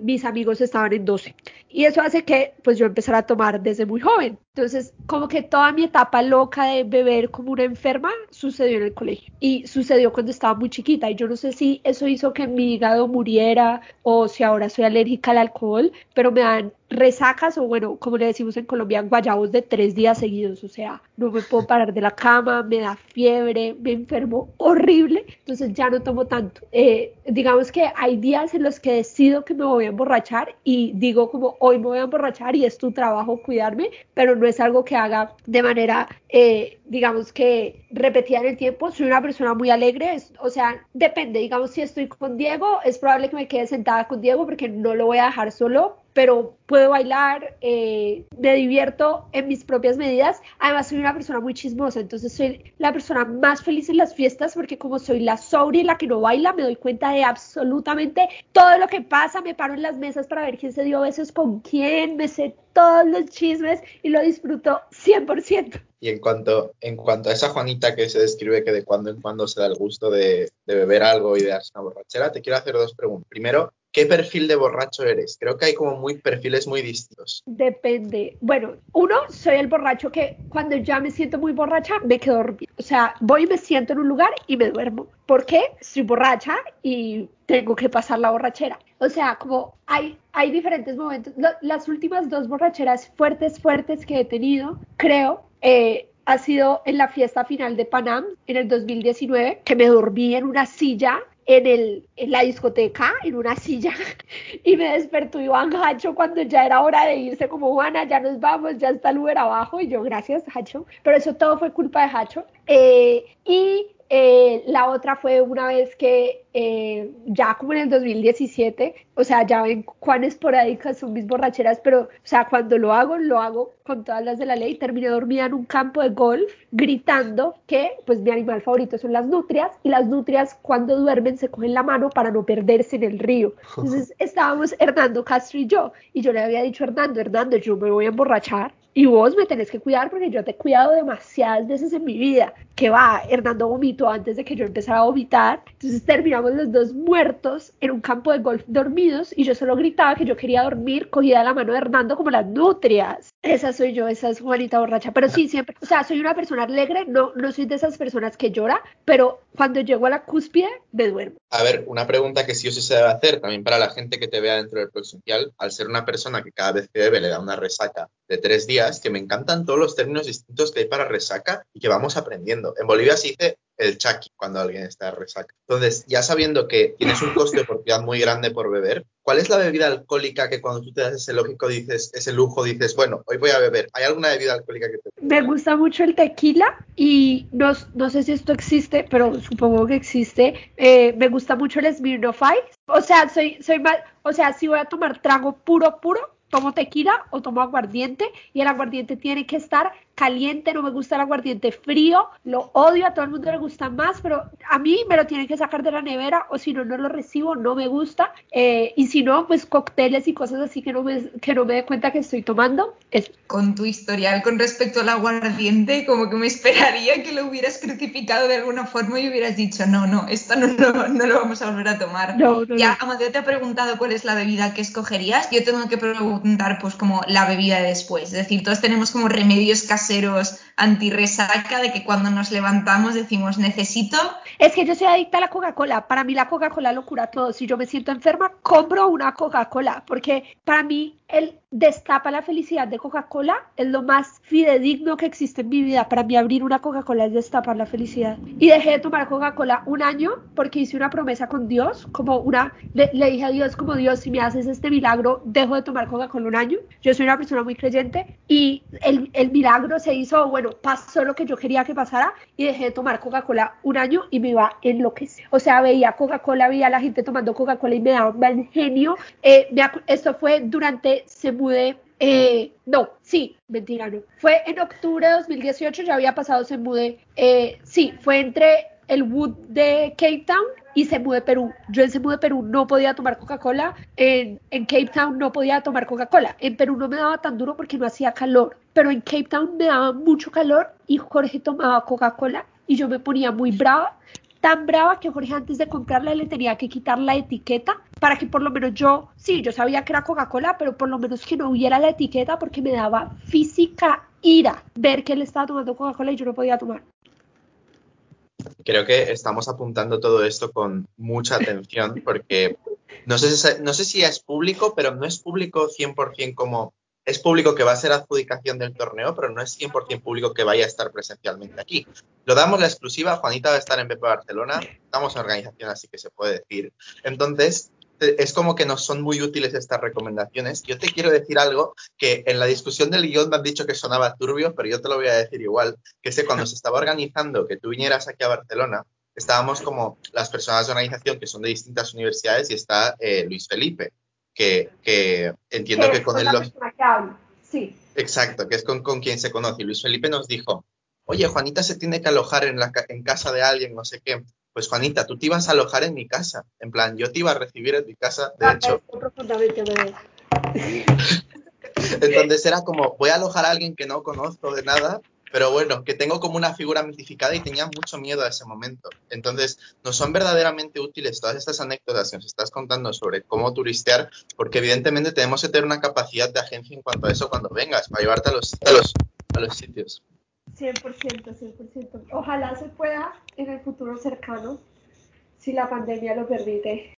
mis amigos estaban en 12. Y eso hace que pues yo empezara a tomar desde muy joven. Entonces, como que toda mi etapa loca de beber como una enferma sucedió en el colegio. Y sucedió cuando estaba muy chiquita. Y yo no sé si eso hizo que mi hígado muriera o si ahora soy alérgica al alcohol, pero me dan resacas o bueno, como le decimos en Colombia, guayabos de tres días seguidos. O sea, no me puedo parar de la cama, me da fiebre, me enfermo horrible, entonces ya no tomo tanto. Eh, digamos que hay días en los que decido que me voy a emborrachar y digo como hoy me voy a emborrachar y es tu trabajo cuidarme, pero no es algo que haga de manera, eh, digamos que repetida en el tiempo. Soy una persona muy alegre, es, o sea, depende, digamos si estoy con Diego, es probable que me quede sentada con Diego porque no lo voy a dejar solo, pero puedo bailar, eh, me divierto en mis propias medidas. Además, soy una persona muy chismosa, entonces soy la persona más feliz en las fiestas porque como soy la sobria y la que no baila, me doy cuenta de absolutamente todo lo que pasa. Me paro en las mesas para ver quién se dio besos con quién, me sé todos los chismes y lo disfruto 100%. Y en cuanto, en cuanto a esa Juanita que se describe que de cuando en cuando se da el gusto de, de beber algo y de darse una borrachera, te quiero hacer dos preguntas. Primero, ¿qué perfil de borracho eres? Creo que hay como muy perfiles muy distintos. Depende. Bueno, uno, soy el borracho que cuando ya me siento muy borracha, me quedo dormida. O sea, voy y me siento en un lugar y me duermo. ¿Por qué? Estoy borracha y tengo que pasar la borrachera. O sea, como hay, hay diferentes momentos. Las últimas dos borracheras fuertes, fuertes que he tenido, creo, eh, ha sido en la fiesta final de Panam en el 2019, que me dormí en una silla en, el, en la discoteca, en una silla, y me despertó Iván Hacho cuando ya era hora de irse, como Juana, ya nos vamos, ya está el Uber abajo, y yo, gracias, Hacho, pero eso todo fue culpa de Hacho. Eh, y eh, la otra fue una vez que eh, ya como en el 2017, o sea, ya ven cuán esporádicas son mis borracheras, pero, o sea, cuando lo hago, lo hago con todas las de la ley. Terminé dormida en un campo de golf gritando que, pues, mi animal favorito son las nutrias y las nutrias cuando duermen se cogen la mano para no perderse en el río. Entonces estábamos Hernando Castro y yo, y yo le había dicho a Hernando, Hernando, yo me voy a emborrachar y vos me tenés que cuidar porque yo te he cuidado demasiadas veces en mi vida. Que va, Hernando vomitó antes de que yo empezara a vomitar. Entonces terminamos los dos muertos en un campo de golf dormidos y yo solo gritaba que yo quería dormir cogida de la mano de Hernando como las nutrias. Esa soy yo, esa es Juanita borracha. Pero sí, siempre, o sea, soy una persona alegre, no, no soy de esas personas que llora, pero cuando llego a la cúspide me duermo. A ver, una pregunta que sí o sí se debe hacer también para la gente que te vea dentro del presencial, al ser una persona que cada vez que bebe le da una resaca de tres días, que me encantan todos los términos distintos que hay para resaca y que vamos aprendiendo. En Bolivia se dice el chaki cuando alguien está resaca. Entonces, ya sabiendo que tienes un coste de oportunidad muy grande por beber, ¿cuál es la bebida alcohólica que cuando tú te das ese lógico dices, ese lujo, dices, bueno, hoy voy a beber? ¿Hay alguna bebida alcohólica que te Me gusta mucho el tequila y no, no sé si esto existe, pero supongo que existe. Eh, me gusta mucho el Smirnoff Ice. O sea, soy, soy más, o sea, si voy a tomar trago puro, puro, tomo tequila o tomo aguardiente y el aguardiente tiene que estar caliente, no me gusta el aguardiente frío, lo odio, a todo el mundo le gusta más, pero a mí me lo tienen que sacar de la nevera o si no, no lo recibo, no me gusta. Eh, y si no, pues cócteles y cosas así que no me, que no me dé cuenta que estoy tomando. Con tu historial con respecto al aguardiente, como que me esperaría que lo hubieras crucificado de alguna forma y hubieras dicho, no, no, esto no, no, lo vamos a volver a tomar. ya, Amadeo te ha preguntado cuál es la bebida que escogerías, yo tengo que preguntar pues como la bebida de después. Es decir, todos tenemos como remedios caseros anti-resaca de que cuando nos levantamos decimos necesito. Es que yo soy adicta a la Coca-Cola. Para mí la Coca-Cola lo cura todo. Si yo me siento enferma, compro una Coca-Cola. Porque para mí el destapa la felicidad de Coca-Cola es lo más fidedigno que existe en mi vida. Para mí abrir una Coca-Cola es destapar la felicidad. Y dejé de tomar Coca-Cola un año porque hice una promesa con Dios, como una, le, dije a Dios como Dios, si me haces este milagro, dejo de tomar Coca-Cola un año. Yo soy una persona muy creyente y el, el milagro se hizo, bueno, pasó lo que yo quería que pasara y dejé de tomar Coca-Cola un año y me iba en lo que O sea, veía Coca-Cola, veía a la gente tomando Coca-Cola y me daba un mal genio. Eh, esto fue durante, se mudé eh, no, sí, mentira, no. Fue en octubre de 2018, ya había pasado se mudé. Eh, sí, fue entre el Wood de Cape Town y se de Perú. Yo en Semu de Perú no podía tomar Coca-Cola, en, en, Cape Town no podía tomar Coca-Cola. En Perú no me daba tan duro porque no hacía calor, pero en Cape Town me daba mucho calor y Jorge tomaba Coca-Cola y yo me ponía muy brava, tan brava que Jorge antes de comprarla le tenía que quitar la etiqueta para que por lo menos yo, sí, yo sabía que era Coca-Cola, pero por lo menos que no hubiera la etiqueta porque me daba física ira ver que él estaba tomando Coca-Cola y yo no podía tomar. Creo que estamos apuntando todo esto con mucha atención porque no sé, si, no sé si es público, pero no es público 100% como... Es público que va a ser adjudicación del torneo, pero no es 100% público que vaya a estar presencialmente aquí. Lo damos la exclusiva, Juanita va a estar en BP Barcelona, estamos en organización, así que se puede decir. Entonces, es como que nos son muy útiles estas recomendaciones. Yo te quiero decir algo que en la discusión del guion me han dicho que sonaba turbio, pero yo te lo voy a decir igual, que es que cuando se estaba organizando que tú vinieras aquí a Barcelona, estábamos como las personas de organización que son de distintas universidades y está eh, Luis Felipe, que, entiendo que con él los... Sí. Exacto, que es con, con, quien se conoce. Y Luis Felipe nos dijo, oye, Juanita se tiene que alojar en, la, en casa de alguien, no sé qué pues Juanita, tú te ibas a alojar en mi casa. En plan, yo te iba a recibir en mi casa, de hecho. Entonces era como, voy a alojar a alguien que no conozco de nada, pero bueno, que tengo como una figura mitificada y tenía mucho miedo a ese momento. Entonces, nos son verdaderamente útiles todas estas anécdotas que nos estás contando sobre cómo turistear, porque evidentemente tenemos que tener una capacidad de agencia en cuanto a eso cuando vengas, para llevarte a los, a los, a los sitios. 100%, 100%. Ojalá se pueda en el futuro cercano, si la pandemia lo permite.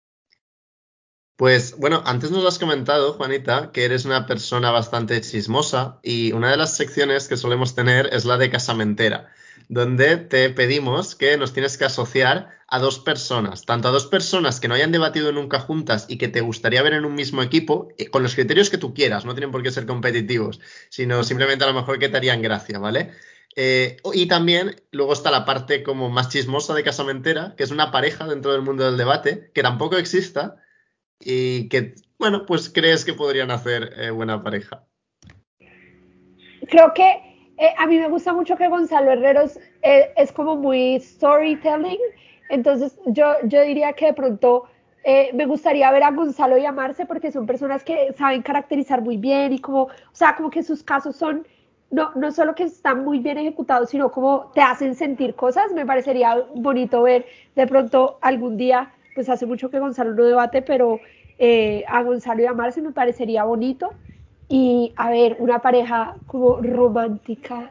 Pues bueno, antes nos has comentado, Juanita, que eres una persona bastante chismosa y una de las secciones que solemos tener es la de casamentera, donde te pedimos que nos tienes que asociar a dos personas, tanto a dos personas que no hayan debatido nunca juntas y que te gustaría ver en un mismo equipo, eh, con los criterios que tú quieras, no tienen por qué ser competitivos, sino simplemente a lo mejor que te harían gracia, ¿vale? Eh, y también luego está la parte como más chismosa de Casamentera, que es una pareja dentro del mundo del debate, que tampoco exista y que, bueno, pues crees que podrían hacer eh, buena pareja. Creo que eh, a mí me gusta mucho que Gonzalo Herreros es como muy storytelling, entonces yo, yo diría que de pronto me gustaría ver a Gonzalo y a porque son personas que saben caracterizar muy bien y como, o sea, como que sus casos son no, no solo que están muy bien ejecutados, sino como te hacen sentir cosas. Me parecería bonito ver de pronto algún día, pues hace mucho que Gonzalo no debate, pero eh, a Gonzalo y a Marce me parecería bonito. Y a ver, una pareja como romántica,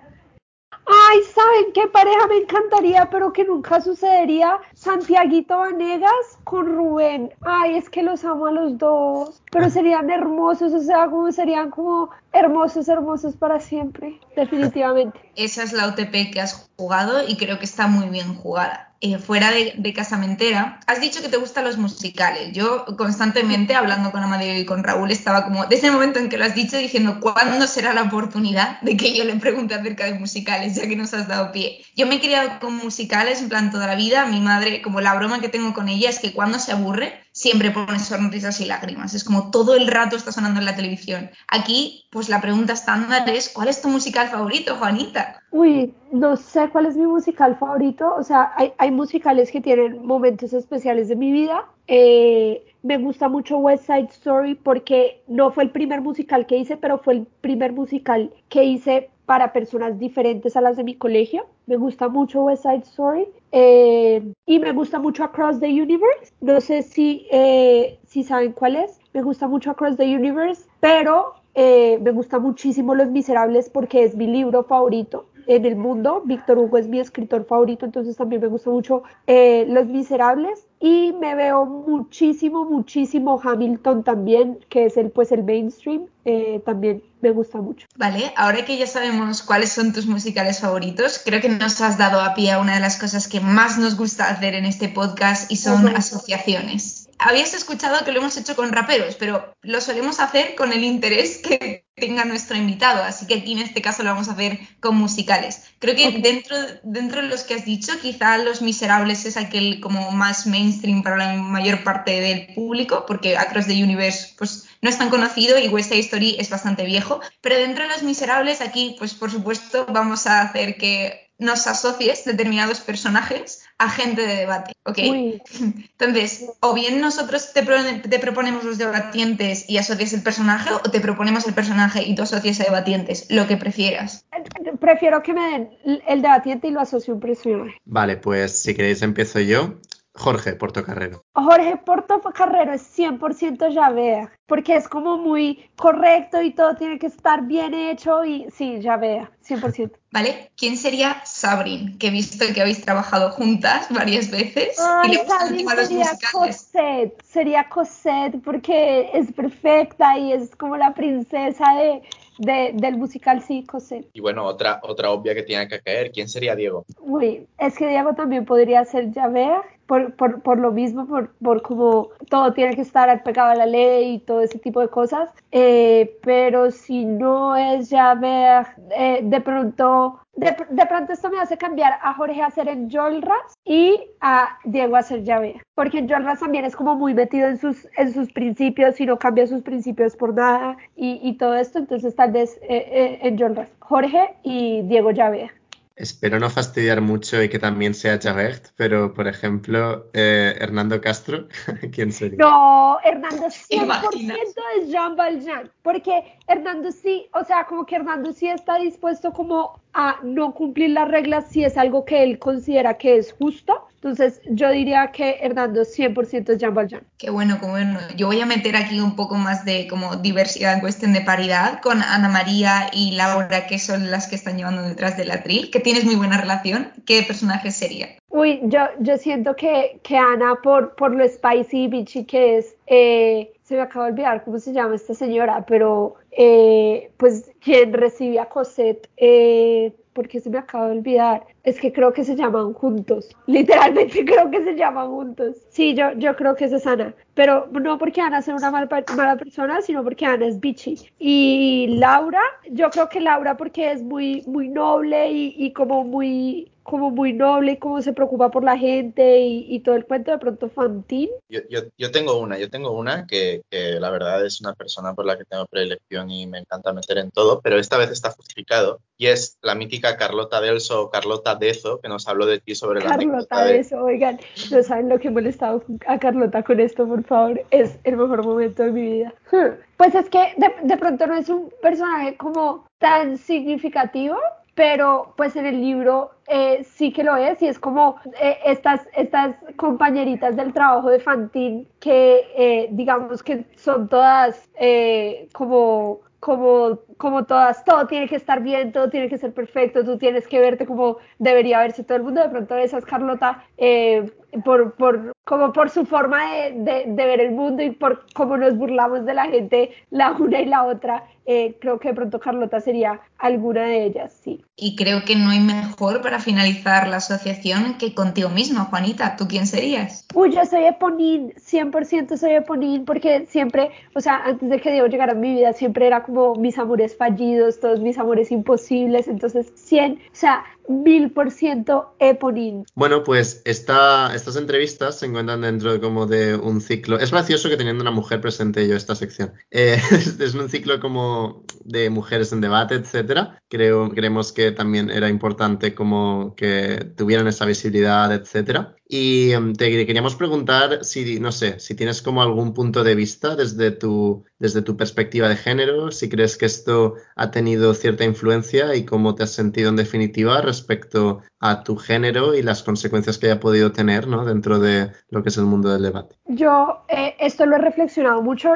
Ay, ¿saben qué pareja me encantaría, pero que nunca sucedería? Santiaguito Vanegas con Rubén. Ay, es que los amo a los dos, pero serían hermosos, o sea, como serían como hermosos, hermosos para siempre, definitivamente. Esa es la OTP que has jugado y creo que está muy bien jugada. Eh, fuera de, casamentera, has dicho que te gustan los musicales. Yo constantemente, hablando con Amadeo y con Raúl, estaba como, desde el momento en que lo has dicho, diciendo, ¿cuándo será la oportunidad de que yo le pregunte acerca de musicales, ya que nos has dado pie? Yo me he criado con musicales, en plan, toda la vida. Mi madre como la broma que tengo con ella es que cuando se aburre, siempre pone sonrisas y lágrimas. Es como todo el rato está sonando en la televisión. Aquí, pues la pregunta estándar es, ¿cuál es tu musical favorito, Juanita? Uy, no sé cuál es mi musical favorito. O sea, hay, hay musicales que tienen momentos especiales de mi vida. Eh, me gusta mucho West Side Story porque no fue el primer musical que hice, pero fue el primer musical que hice para personas diferentes a las de mi colegio. Me gusta mucho West Side Story eh, y me gusta mucho Across the Universe. No sé si, eh, si saben cuál es. Me gusta mucho Across the Universe, pero eh, me gusta muchísimo Los Miserables porque es mi libro favorito en el mundo. Víctor Hugo es mi escritor favorito, entonces también me gusta mucho eh, Los Miserables y me veo muchísimo, muchísimo Hamilton también, que es el, pues, el mainstream, eh, también me gusta mucho. Vale, ahora que ya sabemos cuáles son tus musicales favoritos, creo que nos has dado a pie a una de las cosas que más nos gusta hacer en este podcast y son asociaciones. Habías escuchado que lo hemos hecho con raperos, pero lo solemos hacer con el interés que tenga nuestro invitado, así que aquí en este caso lo vamos a hacer con musicales. Creo que dentro, dentro de los que has dicho, quizá Los Miserables es aquel como más mainstream para la mayor parte del público, porque Across the Universe pues no es tan conocido y West Side Story es bastante viejo, pero dentro de Los Miserables aquí pues por supuesto vamos a hacer que nos asocies determinados personajes a gente de debate, ¿ok? Uy, Entonces, o bien nosotros te, pro- te proponemos los debatientes y asocias el personaje, o te proponemos el personaje y tú asocias a debatientes, lo que prefieras. prefiero que me den el debatiente y lo asocio a un personaje. Vale, pues si queréis empiezo yo. Jorge Portocarrero. Jorge Portocarrero es 100% Javert, porque es como muy correcto y todo tiene que estar bien hecho y sí, Javert, 100%. ¿Vale? ¿Quién sería Sabrin? Que he visto que habéis trabajado juntas varias veces y Ay, le gustan Sabrin los sería musicales. Cosette, sería Cosette porque es perfecta y es como la princesa de, de- del musical, sí, Cosette. Y bueno, otra, otra obvia que tiene que caer, ¿quién sería Diego? Uy, es que Diego también podría ser Javert por, por, por lo mismo, por, por como todo tiene que estar pegado a la ley y todo ese tipo de cosas. Eh, pero si no es Javert, eh, de pronto, de, de pronto esto me hace cambiar a Jorge a ser en Jolras y a Diego a ser Javert. Porque en Jolras también es como muy metido en sus, en sus principios y no cambia sus principios por nada y, y todo esto. Entonces tal vez eh, eh, en Jorge y Diego Javert. Espero no fastidiar mucho y que también sea Javert, pero por ejemplo, eh, Hernando Castro, ¿quién sería? No, Hernando 100% imaginas? es Jean Valjean, porque Hernando sí, o sea, como que Hernando sí está dispuesto como a no cumplir las reglas si es algo que él considera que es justo. Entonces, yo diría que Hernando 100% es Jean Valjean. Qué bueno, qué bueno. Yo voy a meter aquí un poco más de como diversidad en cuestión de paridad con Ana María y Laura, que son las que están llevando detrás del atril, que tienes muy buena relación. ¿Qué personaje sería? Uy, yo, yo siento que, que Ana, por, por lo spicy y bitchy que es, eh, se me acaba de olvidar cómo se llama esta señora, pero eh, pues quien recibe a Cosette, eh, porque se me acaba de olvidar, es que creo que se llaman juntos, literalmente creo que se llaman juntos. Sí, yo, yo creo que esa es Ana, pero no porque Ana sea una mala, mala persona, sino porque Ana es bitchy. Y Laura, yo creo que Laura porque es muy, muy noble y, y como muy como muy noble y como se preocupa por la gente y, y todo el cuento de pronto Fantín. Yo, yo, yo tengo una, yo tengo una que, que, la verdad es una persona por la que tengo predilección y me encanta meter en todo, pero esta vez está justificado y es la mítica Carlota Delso o Carlota Dezo que nos habló de ti sobre la Carlota Dezo, oigan, no saben lo que he molestado a Carlota con esto, por favor, es el mejor momento de mi vida. Pues es que de, de pronto no es un personaje como tan significativo, pero pues en el libro eh, sí que lo es y es como eh, estas, estas compañeritas del trabajo de Fantín que eh, digamos que son todas como como, como todas, todo tiene que estar bien, todo tiene que ser perfecto, tú tienes que verte como debería verse todo el mundo, de pronto esa es Carlota eh, por, por, como por su forma de, de, de, ver el mundo y por cómo nos burlamos de la gente, la una y la otra, eh, creo que de pronto Carlota sería alguna de ellas, sí. Y creo que no hay mejor para finalizar la asociación que contigo misma, Juanita. ¿Tú quién serías? Uy, yo soy Eponín, 100% soy Eponín, porque siempre, o sea, antes de que Diego llegara a mi vida, siempre era como mis amores fallidos, todos mis amores imposibles, entonces 100, o sea, mil por ciento Eponin. Bueno, pues esta, estas entrevistas se encuentran dentro de como de un ciclo. Es gracioso que teniendo una mujer presente yo esta sección. Eh, es un ciclo como de mujeres en debate, etcétera. Creo, creemos que también era importante como que tuvieran esa visibilidad, etcétera. Y em, te queríamos preguntar si, no sé, si tienes como algún punto de vista desde tu, desde tu perspectiva de género, si crees que esto ha tenido cierta influencia y cómo te has sentido en definitiva respecto a tu género y las consecuencias que haya podido tener ¿no? dentro de lo que es el mundo del debate. Yo eh, esto lo he reflexionado mucho,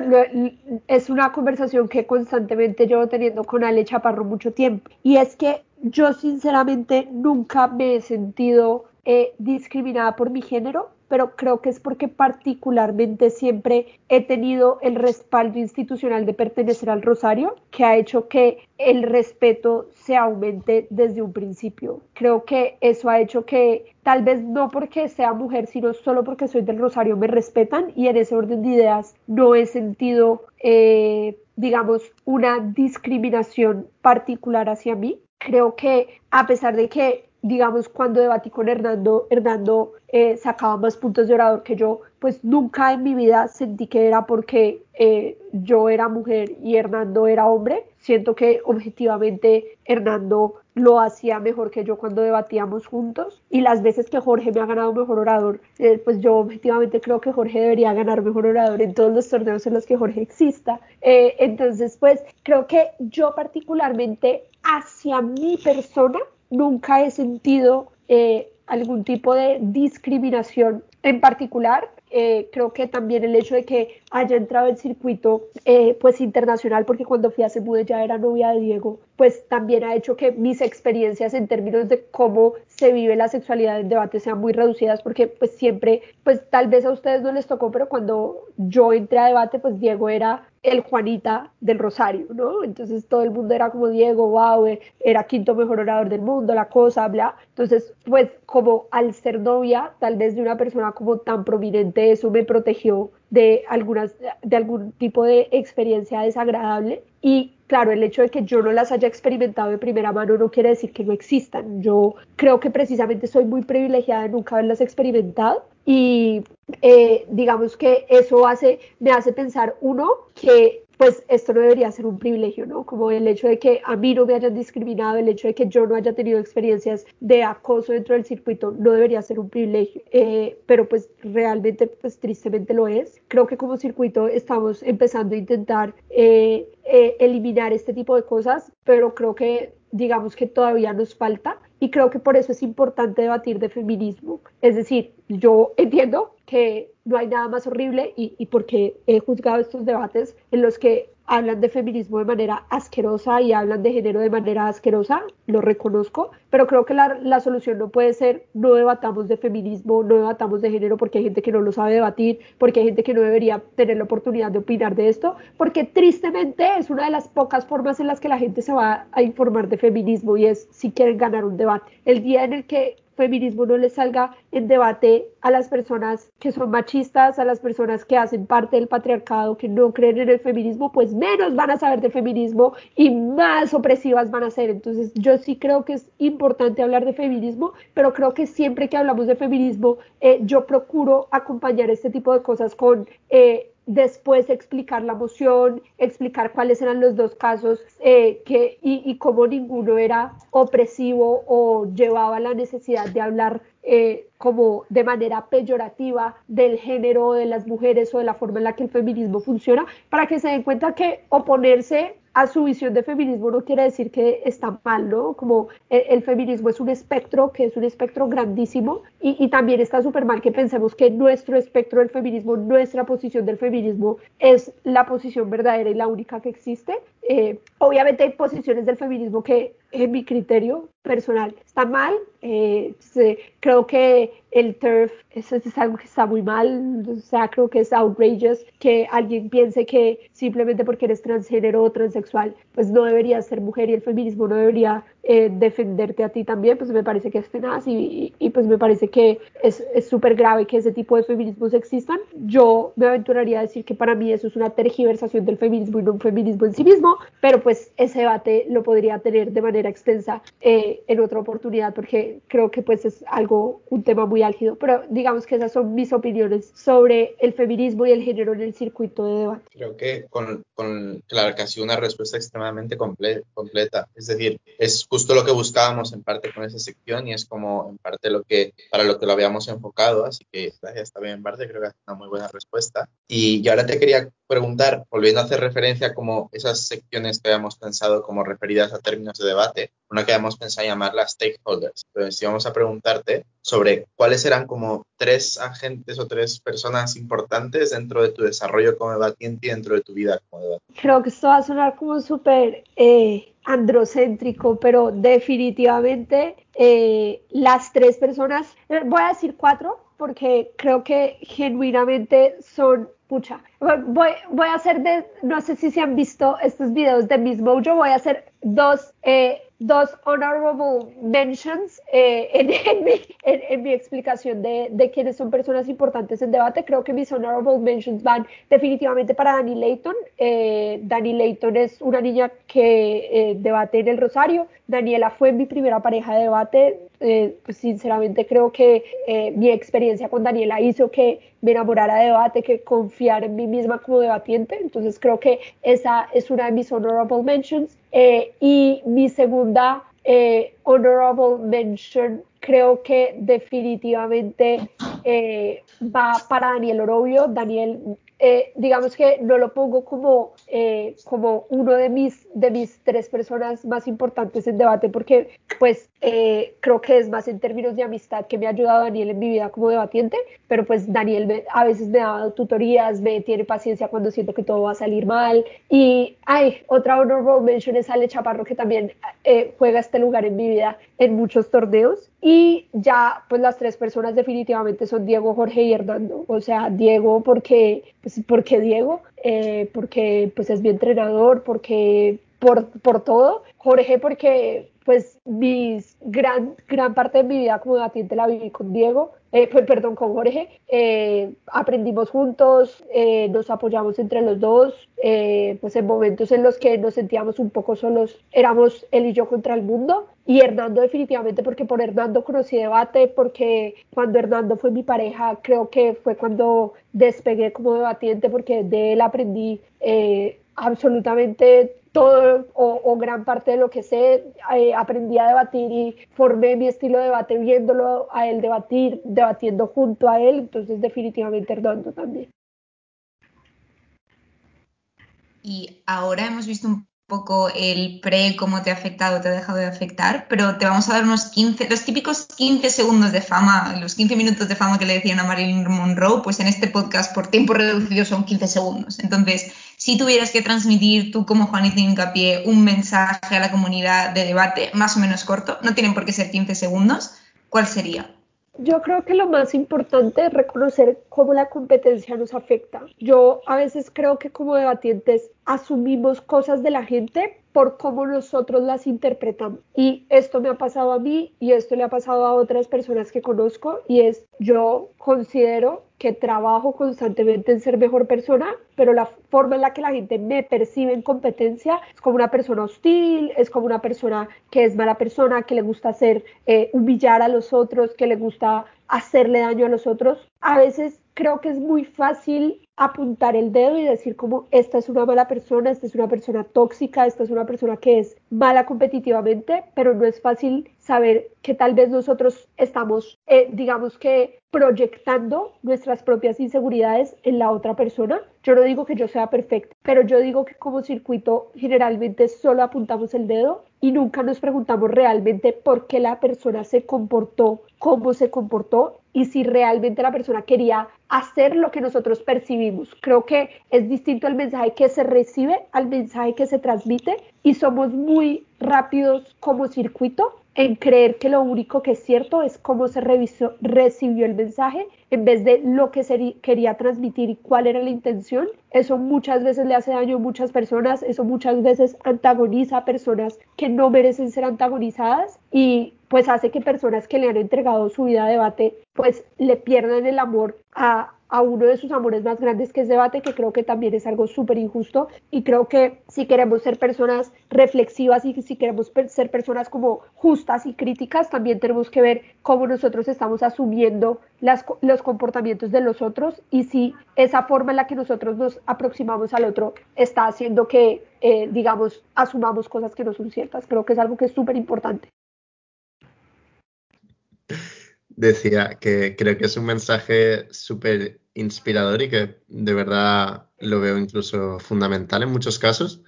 es una conversación que constantemente llevo teniendo con Ale Chaparro mucho tiempo y es que yo sinceramente nunca me he sentido eh, discriminada por mi género, pero creo que es porque particularmente siempre he tenido el respaldo institucional de pertenecer al Rosario, que ha hecho que el respeto se aumente desde un principio. Creo que eso ha hecho que tal vez no porque sea mujer, sino solo porque soy del Rosario me respetan y en ese orden de ideas no he sentido, eh, digamos, una discriminación particular hacia mí. Creo que a pesar de que digamos, cuando debatí con Hernando, Hernando eh, sacaba más puntos de orador que yo, pues nunca en mi vida sentí que era porque eh, yo era mujer y Hernando era hombre. Siento que objetivamente Hernando lo hacía mejor que yo cuando debatíamos juntos y las veces que Jorge me ha ganado mejor orador, eh, pues yo objetivamente creo que Jorge debería ganar mejor orador en todos los torneos en los que Jorge exista. entonces, pues creo que yo particularmente hacia mi persona nunca he sentido eh, algún tipo de discriminación en particular. Eh, creo que también el hecho de que haya entrado el circuito eh, pues internacional, porque cuando fui a Semude ya era novia de Diego, pues también ha hecho que mis experiencias en términos de cómo se vive la sexualidad en debate sean muy reducidas, porque pues siempre, pues tal vez a ustedes no les tocó, pero cuando yo entré a debate, pues Diego era el Juanita del Rosario, ¿no? Entonces todo el mundo era como Diego, wow, eh, era quinto mejor orador del mundo, la cosa, bla. Entonces, pues como al ser novia, tal vez de una persona como tan prominente, eso me protegió de algunas, de algún tipo de experiencia desagradable. Y claro, el hecho de que yo no las haya experimentado de primera mano no quiere decir que no existan. Yo creo que precisamente soy muy privilegiada de nunca haberlas experimentado y eh, digamos que eso hace, me hace pensar, uno, que pues esto no debería ser un privilegio, ¿no? Como el hecho de que a mí no me hayan discriminado, el hecho de que yo no haya tenido experiencias de acoso dentro del circuito, no debería ser un privilegio, eh, pero pues realmente, pues tristemente lo es. Creo que como circuito estamos empezando a intentar eh, eh, eliminar este tipo de cosas, pero creo que digamos que todavía nos falta y creo que por eso es importante debatir de feminismo. Es decir, yo entiendo que no hay nada más horrible y, y porque he juzgado estos debates en los que hablan de feminismo de manera asquerosa y hablan de género de manera asquerosa, lo reconozco, pero creo que la, la, solución no puede ser no debatamos de feminismo, no debatamos de género porque hay gente que no lo sabe debatir, porque hay gente que no debería tener la oportunidad de opinar de esto, porque tristemente es una de las pocas formas en las que la gente se va a informar de feminismo y es si quieren ganar un debate. El día en el que feminismo no le salga en debate a las personas que son machistas, a las personas que hacen parte del patriarcado, que no creen en el feminismo, pues menos van a saber de feminismo y más opresivas van a ser. Entonces yo sí creo que es importante hablar de feminismo, pero creo que siempre que hablamos de feminismo, eh, yo procuro acompañar este tipo de cosas con... Eh, después explicar la moción, explicar cuáles eran los dos casos eh, que, y, y, cómo ninguno era opresivo o llevaba la necesidad de hablar eh, como de manera peyorativa del género de las mujeres o de la forma en la que el feminismo funciona, para que se den cuenta que oponerse a su visión de feminismo no quiere decir que está mal, ¿no? Como el, feminismo es un espectro, que es un espectro grandísimo, y, y también está súper mal que pensemos que nuestro espectro del feminismo, nuestra posición del feminismo es la posición verdadera y la única que existe. Eh, obviamente hay posiciones del feminismo que en mi criterio personal está mal. Eh, creo que el TERF eso es algo que está muy mal. O sea, creo que es outrageous que alguien piense que simplemente porque eres transgénero o transexual, pues no deberías ser mujer y el feminismo no debería eh, defenderte a ti también. Pues me parece que es tenaz y, y, y pues me parece que es súper grave que ese tipo de feminismos existan. Yo me aventuraría a decir que para mí eso es una tergiversación del feminismo y no un feminismo en sí mismo. pero pues ese debate lo podría tener de manera extensa eh, en otra oportunidad porque creo que pues es algo, un tema muy álgido, pero digamos que esas son mis opiniones sobre el feminismo y el género en el circuito de debate. Creo que con, con casi una respuesta extremadamente comple completa, es decir, es justo lo que buscábamos en parte con esa sección y es como en parte lo que, para lo que lo habíamos enfocado, así que gracias también en parte, creo que es una muy buena respuesta. Y, y ahora te quería preguntar, volviendo a hacer referencia como esas secciones que habíamos pensado como referidas a términos de debate, una que habíamos pensado llamarla stakeholders. Entonces, íbamos a preguntarte sobre cuáles eran como tres agentes o tres personas importantes dentro de tu desarrollo como debatiente y dentro de tu vida como debatiente. Creo que esto va a sonar como súper eh, androcéntrico, pero definitivamente eh, las tres personas, eh, voy a decir cuatro, porque creo que genuinamente son pucha. Voy, voy a hacer de, no sé si se han visto estos videos de Miss Mojo, voy a hacer dos, eh, dos honorable mentions eh, en, en, mi, en, mi, explicación de, de, quiénes son personas importantes en debate. Creo que mis honorable mentions van definitivamente para Dani Layton. Eh, Dani Layton es una niña que debate en el Rosario. Daniela fue mi primera pareja de debate. pues sinceramente creo que mi experiencia con Daniela hizo que me enamorara de debate, que confiar en mí misma como debatiente. Entonces creo que esa es una de mis honorable mentions. Eh, y mi segunda eh, honorable mention creo que definitivamente eh, va para Daniel Orobio. Daniel eh, digamos que no lo pongo como, eh, como uno de mis, de mis tres personas más importantes en debate, porque pues eh, creo que es más en términos de amistad que me ha ayudado Daniel en mi vida como debatiente, pero pues Daniel me, a veces me dado tutorías, me tiene paciencia cuando siento que todo va a salir mal. Y hay otra honorable mention es Ale Chaparro, que también juega este lugar en mi vida en muchos torneos. Y ya, pues las tres personas definitivamente son Diego, Jorge y Hernando. O sea, Diego porque, porque Diego, eh, porque pues es mi entrenador, porque por, por todo. Jorge porque pues mis gran, gran parte de mi vida como debatiente la viví con Diego, eh, perdón, con Jorge. Eh, aprendimos juntos, eh, nos apoyamos entre los dos, eh, pues en momentos en los que nos sentíamos un poco solos, éramos él y yo contra el mundo. Y Hernando definitivamente, porque por Hernando conocí debate, porque cuando Hernando fue mi pareja, creo que fue cuando despegué como debatiente, porque de él aprendí absolutamente todo o, gran parte de lo que sé, eh, aprendí a debatir y formé mi estilo de debate viéndolo a él debatir, debatiendo junto a él, entonces definitivamente Hernando también. Y ahora hemos visto un poco el pre, cómo te ha afectado, te ha dejado de afectar, pero te vamos a dar unos 15, los típicos 15 segundos de fama, los 15 minutos de fama que le decían a Marilyn Monroe, pues en este podcast por tiempo reducido son 15 segundos. Entonces, si tuvieras que transmitir tú como Juanita Hincapié un mensaje a la comunidad de debate más o menos corto, no tienen por qué ser 15 segundos, ¿cuál sería? Yo creo que lo más importante es reconocer cómo la competencia nos afecta. Yo a veces creo que como debatientes asumimos cosas de la gente por cómo nosotros las interpretamos. Y esto me ha pasado a mí y esto le ha pasado a otras personas que conozco y es yo considero que trabajo constantemente en ser mejor persona, pero la forma en la que la gente me percibe en competencia es como una persona hostil, es como una persona que es mala persona, que le gusta hacer eh, humillar a los otros, que le gusta hacerle daño a los otros. A veces creo que es muy fácil apuntar el dedo y decir como esta es una mala persona, esta es una persona tóxica, esta es una persona que es mala competitivamente, pero no es fácil saber que tal vez nosotros estamos, eh, digamos que, proyectando nuestras propias inseguridades en la otra persona. Yo no digo que yo sea perfecta, pero yo digo que como circuito generalmente solo apuntamos el dedo y nunca nos preguntamos realmente por qué la persona se comportó, cómo se comportó y si realmente la persona quería hacer lo que nosotros percibimos. Creo que es distinto el mensaje que se recibe al mensaje que se transmite y somos muy rápidos como circuito en creer que lo único que es cierto es cómo se recibió el mensaje en vez de lo que se quería transmitir y cuál era la intención. Eso muchas veces le hace daño a muchas personas, eso muchas veces antagoniza a personas que no merecen ser antagonizadas y pues hace que personas que le han entregado su vida a debate, pues le pierdan el amor a, a uno de sus amores más grandes que es debate, que creo que también es algo súper injusto y creo que si queremos ser personas reflexivas y si queremos ser personas como justas y críticas, también tenemos que ver cómo nosotros estamos asumiendo las, los comportamientos de los otros y si esa forma en la que nosotros nos aproximamos al otro está haciendo que, eh, digamos, asumamos cosas que no son ciertas. Creo que es algo que es súper importante decía que creo que es un mensaje súper inspirador y que de verdad lo veo incluso fundamental en muchos casos.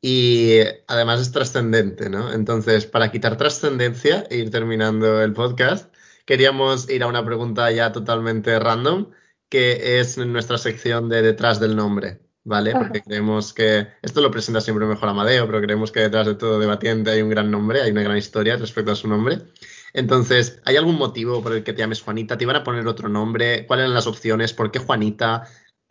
Y además es trascendente, ¿no? Entonces, para quitar trascendencia e ir terminando el podcast, queríamos ir a una pregunta ya totalmente random, que es nuestra sección de detrás del nombre, ¿vale? Porque creemos que, esto lo presenta siempre mejor Amadeo, pero creemos que detrás de todo debatiente hay un gran nombre, hay una gran historia respecto a su nombre. Entonces, ¿hay algún motivo por el que te llames Juanita? ¿Te iban a poner otro nombre? ¿Cuáles eran las opciones? ¿Por qué Juanita?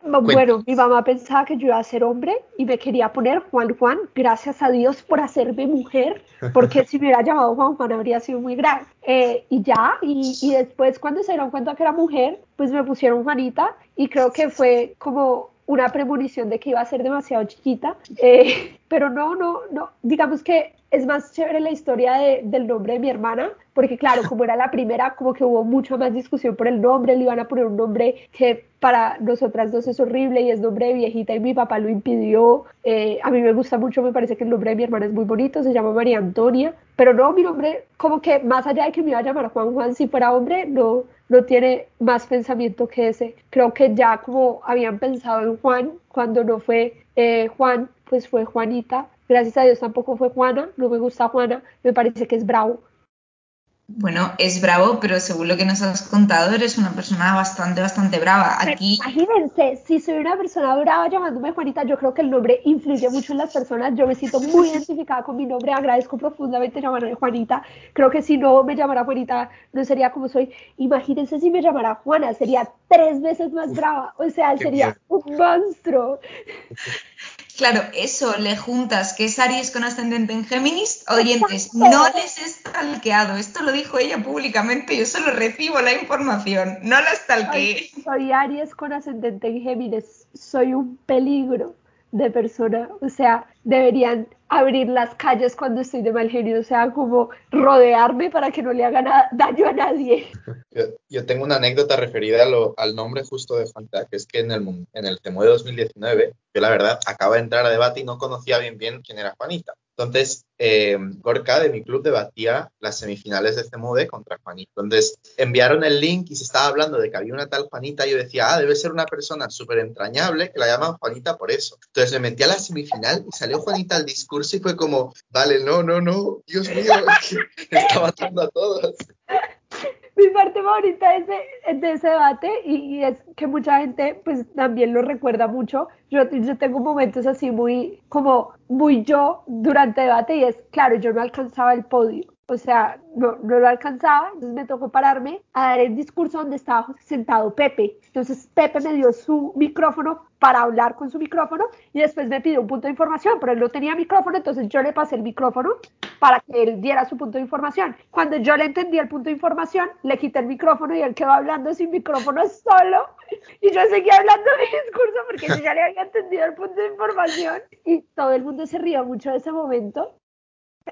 Bueno, mi mamá pensaba que yo iba a ser hombre y me quería poner Juan Juan, gracias a Dios por hacerme mujer, porque si me hubiera llamado Juan Juan habría sido muy grave. Eh, y ya, y, y después cuando se dieron cuenta que era mujer, pues me pusieron Juanita y creo que fue como una premonición de que iba a ser demasiado chiquita, eh, pero no, no, no, digamos que es más chévere la historia de, del nombre de mi hermana, porque claro, como era la primera, como que hubo mucha más discusión por el nombre, le iban a poner un nombre que para nosotras dos es horrible y es nombre de viejita y mi papá lo impidió. Eh, a mí me gusta mucho, me parece que el nombre de mi hermana es muy bonito, se llama María Antonia, pero no, mi nombre, como que más allá de que me iba a llamar Juan Juan si fuera hombre, no, no tiene más pensamiento que ese. Creo que ya como habían pensado en Juan, cuando no fue eh, Juan, pues fue Juanita Gracias a Dios tampoco fue Juana, no me gusta Juana, me parece que es bravo. Bueno, es bravo, pero según lo que nos has contado, eres una persona bastante, bastante brava. Aquí... Imagínense, si soy una persona brava llamándome Juanita, yo creo que el nombre influye mucho en las personas. Yo me siento muy identificada con mi nombre, agradezco profundamente llamarme Juanita. Creo que si no me llamara Juanita, no sería como soy. Imagínense si me llamara Juana, sería tres veces más brava. O sea, sería un monstruo. Claro, eso le juntas que es Aries con ascendente en Géminis, oyentes, no les he stalkeado, esto lo dijo ella públicamente, yo solo recibo la información, no la stalkeé. Soy, soy Aries con ascendente en Géminis, soy un peligro de persona, o sea, deberían abrir las calles cuando estoy de mal genio, o sea, como rodearme para que no le haga daño a nadie. Yo, tengo una anécdota referida al nombre justo de Fanta, que es que en el, en el de 2019, yo la verdad acabo de entrar a debate y no conocía bien bien quién era Juanita. Entonces, eh, Gorka de mi club debatía las semifinales de este mode contra Juanita. Entonces, enviaron el link y se estaba hablando de que había una tal Juanita y yo decía, ah, debe ser una persona súper entrañable que la llaman Juanita por eso. Entonces me metí a la semifinal y salió Juanita al discurso y fue como, vale, no, no, no, Dios mío, está matando a todos mi parte favorita de ese, de ese debate y, es que mucha gente pues también lo recuerda mucho. Yo, yo tengo momentos así muy como muy yo durante debate y es, claro, yo no alcanzaba el podio o sea, no, no lo alcanzaba, entonces me tocó pararme a dar el discurso donde estaba sentado Pepe. Entonces Pepe me dio su micrófono para hablar con su micrófono y después me pidió un punto de información, pero él no tenía micrófono, entonces yo le pasé el micrófono para que él diera su punto de información. Cuando yo le entendí el punto de información, le quité el micrófono y él quedó hablando sin micrófono solo y yo seguía hablando mi discurso porque yo ya le había entendido el punto de información y todo el mundo se rió mucho de ese momento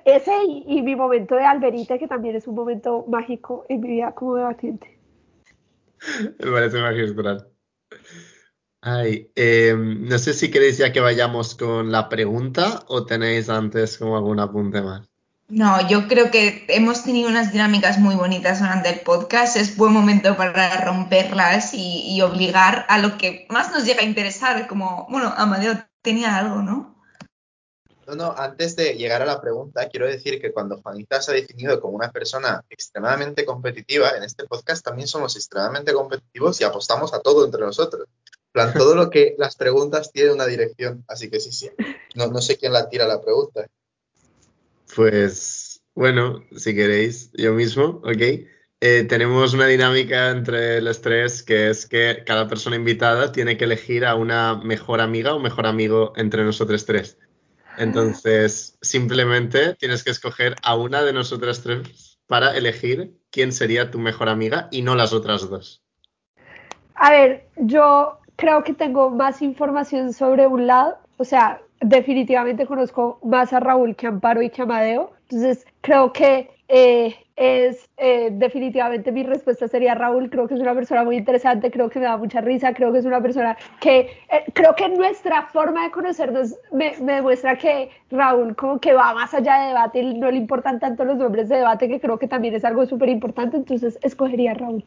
ese y, mi momento de Alberita, que también es un momento mágico en mi vida como debatiente. Me parece magistral. Ay, em, no sé si queréis ya que vayamos con la pregunta o tenéis antes como algún apunte más. No, yo creo que hemos tenido unas dinámicas muy bonitas durante el podcast. Es buen momento para romperlas y, y obligar a lo que más nos llega a interesar. Como, bueno, Amadeo tenía algo, ¿no? No, no, antes de llegar a la pregunta, quiero decir que cuando Juanita se ha definido como una persona extremadamente competitiva, en este podcast también somos extremadamente competitivos y apostamos a todo entre nosotros. plan, todo lo que las preguntas tiene una dirección, así que sí, sí. No, no sé quién la tira la pregunta. Pues, bueno, si queréis, yo mismo, ¿ok? Eh, tenemos una dinámica entre los tres que es que cada persona invitada tiene que elegir a una mejor amiga o mejor amigo entre nosotros tres. Entonces, simplemente tienes que escoger a una de nosotras tres para elegir quién sería tu mejor amiga y no las otras dos. A ver, yo creo que tengo más información sobre un lado, o sea, definitivamente conozco más a Raúl que a Amparo y que a Amadeo, entonces creo que eh, es eh, definitivamente mi respuesta sería Raúl, creo que es una persona muy interesante, creo que me da mucha risa, creo que es una persona que eh, creo que nuestra forma de conocernos me, me, demuestra que Raúl como que va más allá de debate y no le importan tanto los nombres de debate, que creo que también es algo súper importante, entonces escogería a Raúl.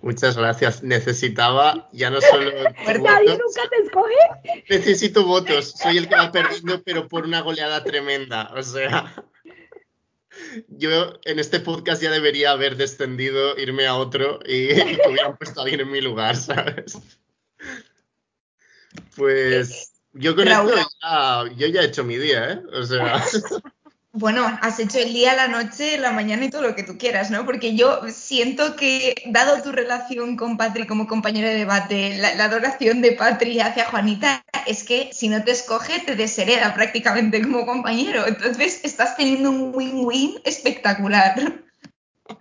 Muchas gracias. Necesitaba ya no solo. ¿Nadie nunca te escoge? Necesito votos. Soy el que va perdiendo, pero por una goleada tremenda. O sea yo en este podcast ya debería haber descendido, irme a otro y, y hubieran puesto a alguien en mi lugar, ¿sabes? Pues yo con esto ya, yo ya he hecho mi día, ¿eh? O sea. Bueno, has hecho el día, la noche, la mañana y todo lo que tú quieras, ¿no? Porque yo siento que, dado tu relación con Patri como compañero de debate, la, adoración de Patri hacia Juanita, es que si no te escoge, te deshereda prácticamente como compañero. Entonces, estás teniendo un win-win espectacular.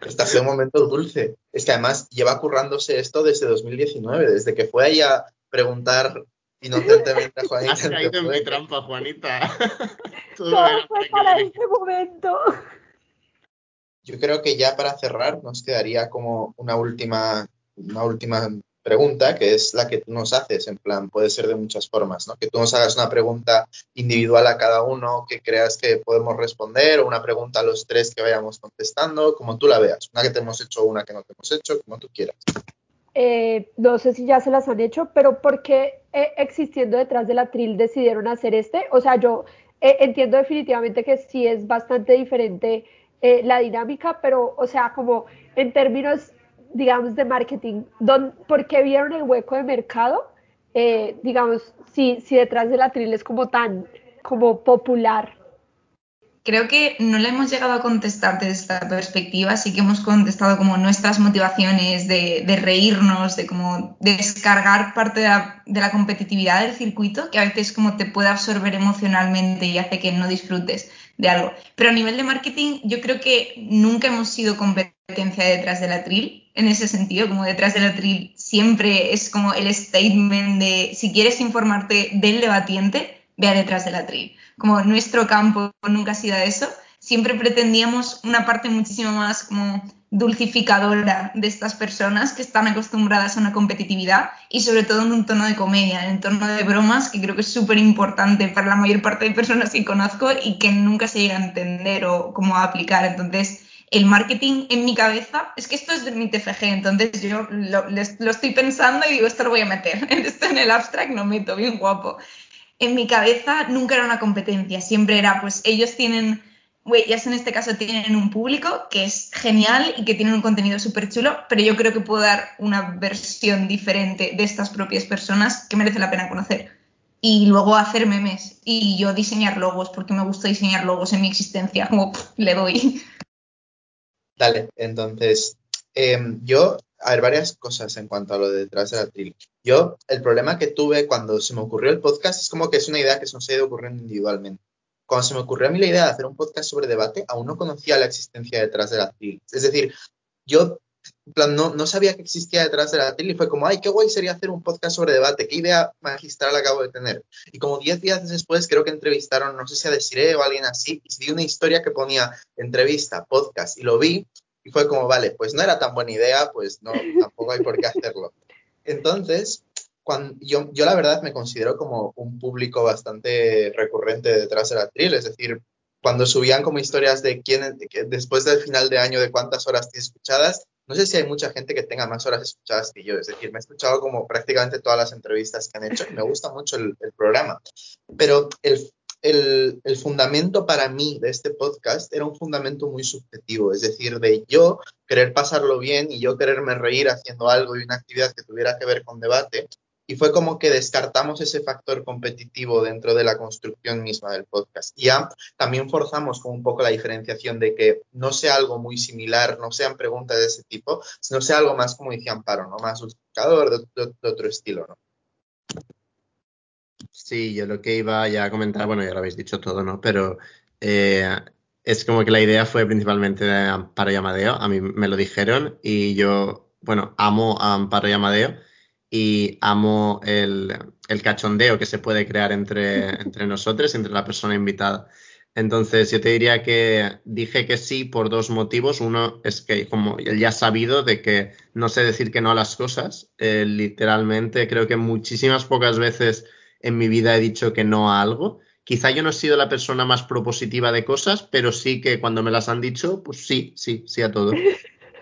Está siendo un momento dulce. Es que además lleva currándose esto desde 2019, desde que fue ahí a preguntar inocentemente a Juanita. Has caído en mi trampa, Juanita. Todo, Todo fue para este momento. Yo creo que ya para cerrar nos quedaría como una última, una última pregunta, que es la que tú nos haces, en plan, puede ser de muchas formas, ¿no? Que tú nos hagas una pregunta individual a cada uno que creas que podemos responder, o una pregunta a los tres que vayamos contestando, como tú la veas. Una que te hemos hecho, una que no te hemos hecho, como tú quieras. Eh, no sé si ya se las han hecho, pero ¿por qué eh, existiendo detrás de la tril decidieron hacer este? O sea, yo eh, entiendo definitivamente que sí es bastante diferente la dinámica, pero, o sea, como en términos digamos, de marketing, don, porque vieron el hueco de mercado, digamos, si, si detrás de la tril es como tan, como popular. Creo que no le hemos llegado a contestar desde esta perspectiva, sí que hemos contestado como nuestras motivaciones de, reírnos, de como descargar parte de la, de la, competitividad del circuito, que a veces como te puede absorber emocionalmente y hace que no disfrutes de algo. Pero a nivel de marketing, yo creo que nunca hemos sido competencia detrás de la tril en ese sentido, como detrás del atril siempre es como el statement de si quieres informarte del debatiente, vea detrás del atril. Como nuestro campo nunca ha sido eso, siempre pretendíamos una parte muchísimo más como dulcificadora de estas personas que están acostumbradas a una competitividad y sobre todo en un tono de comedia, en un tono de bromas que creo que es súper importante para la mayor parte de personas que conozco y que nunca se llega a entender o cómo aplicar. Entonces, el marketing en mi cabeza, es que esto es de mi TFG, entonces yo lo, lo, estoy pensando y digo, esto lo voy a meter, esto en el abstract no meto, bien guapo. En mi cabeza nunca era una competencia, siempre era, pues ellos tienen, ellas en este caso tienen un público que es genial y que tienen un contenido súper chulo, pero yo creo que puedo dar una versión diferente de estas propias personas que merece la pena conocer. Y luego hacer memes y yo diseñar logos, porque me gusta diseñar logos en mi existencia, como le doy. Dale, entonces, eh, yo, a ver, varias cosas en cuanto a lo de detrás de la tril. Yo, el problema que tuve cuando se me ocurrió el podcast es como que es una idea que se nos ha ido ocurriendo individualmente. Cuando se me ocurrió a mí la idea de hacer un podcast sobre debate, aún no conocía la existencia detrás de la tril. Es decir, yo plan, no, no, sabía que existía detrás de la tril y fue como, ay, qué guay sería hacer un podcast sobre debate, qué idea magistral acabo de tener. Y como diez días después creo que entrevistaron, no sé si a Desiree o a alguien así, y vi una historia que ponía entrevista, podcast, y lo vi y fue como, vale, pues no era tan buena idea, pues no, tampoco hay por qué hacerlo. Entonces, cuando, yo, yo la verdad me considero como un público bastante recurrente detrás de la tril, es decir, cuando subían como historias de quién, después del final de año, de cuántas horas tienes escuchadas, no sé si hay mucha gente que tenga más horas escuchadas que yo, es decir, me he escuchado como prácticamente todas las entrevistas que han hecho y me gusta mucho el, el programa, pero el, el, el, fundamento para mí de este podcast era un fundamento muy subjetivo, es decir, de yo querer pasarlo bien y yo quererme reír haciendo algo y una actividad que tuviera que ver con debate, y fue como que descartamos ese factor competitivo dentro de la construcción misma del podcast. Y ya también forzamos con un poco la diferenciación de que no sea algo muy similar, no sean preguntas de ese tipo, sino sea algo más, como decía Amparo, ¿no? más justificador, de, de, de otro estilo. ¿no? Sí, yo lo que iba ya a comentar, bueno, ya lo habéis dicho todo, ¿no? Pero eh, es como que la idea fue principalmente de Amparo y Amadeo. A mí me lo dijeron y yo, bueno, amo a Amparo y Amadeo y amo el, el cachondeo que se puede crear entre, entre nosotros, entre la persona invitada. Entonces, yo te diría que dije que sí por dos motivos. Uno es que, como ya sabido, de que no sé decir que no a las cosas. Eh, literalmente, creo que muchísimas pocas veces en mi vida he dicho que no a algo. Quizá yo no he sido la persona más propositiva de cosas, pero sí que cuando me las han dicho, pues sí, sí, sí a todo.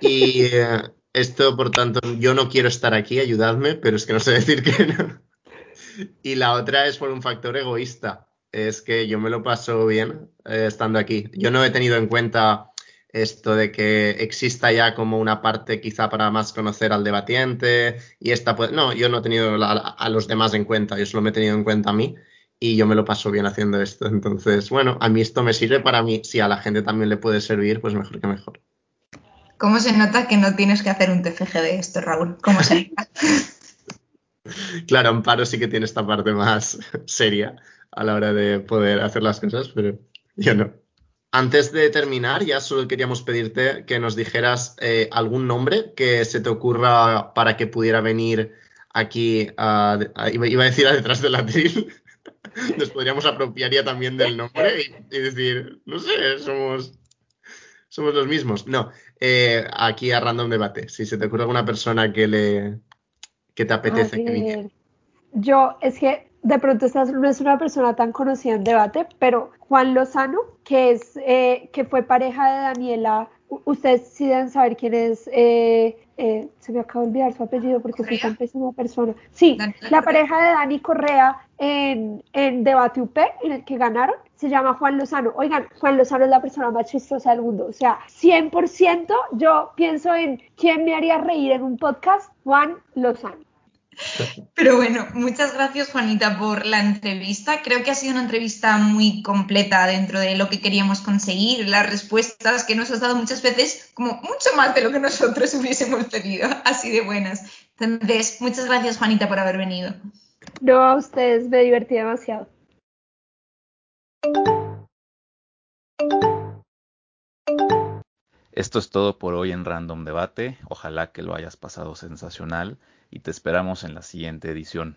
Y eh, esto, por tanto, yo no quiero estar aquí, ayudadme, pero es que no sé decir que no. Y la otra es por un factor egoísta es que yo me lo paso bien eh, estando aquí. Yo no he tenido en cuenta esto de que exista ya como una parte quizá para más conocer al debatiente y esta pues no, yo no he tenido a los demás en cuenta, yo solo me he tenido en cuenta a mí y yo me lo paso bien haciendo esto. Entonces, bueno, a mí esto me sirve para mí, si a la gente también le puede servir, pues mejor que mejor. ¿Cómo se nota que no tienes que hacer un TFG de esto, Raúl? ¿Cómo se nota? claro, Amparo sí que tiene esta parte más seria a la hora de poder hacer las cosas, pero yo no. Antes de terminar, ya solo queríamos pedirte que nos dijeras eh, algún nombre que se te ocurra para que pudiera venir aquí, a, iba a decir a detrás del atril, nos podríamos apropiar ya también del nombre y, decir, no sé, somos, somos los mismos. No, eh, aquí a Random Debate, si se te ocurre alguna persona que le que te apetece que viniera. Yo, es que de pronto esta no es una persona tan conocida en debate, pero Juan Lozano, que, es, eh, que fue pareja de Daniela, ustedes sí deben saber quién es, eh, eh, se me acaba de olvidar su apellido porque soy tan pésima persona. Sí, la pareja de Dani Correa en, en Debate UP, en el que ganaron, se llama Juan Lozano. Oigan, Juan Lozano es la persona más chistosa del mundo. O sea, 100% yo pienso en quién me haría reír en un podcast, Juan Lozano. Pero bueno, muchas gracias Juanita por la entrevista. Creo que ha sido una entrevista muy completa dentro de lo que queríamos conseguir, las respuestas que nos has dado muchas veces, como mucho más de lo que nosotros hubiésemos pedido, así de buenas. Entonces, muchas gracias Juanita por haber venido. No, a ustedes me divertí demasiado. Esto es todo por hoy en Random Debate. Ojalá que lo hayas pasado sensacional y te esperamos en la siguiente edición.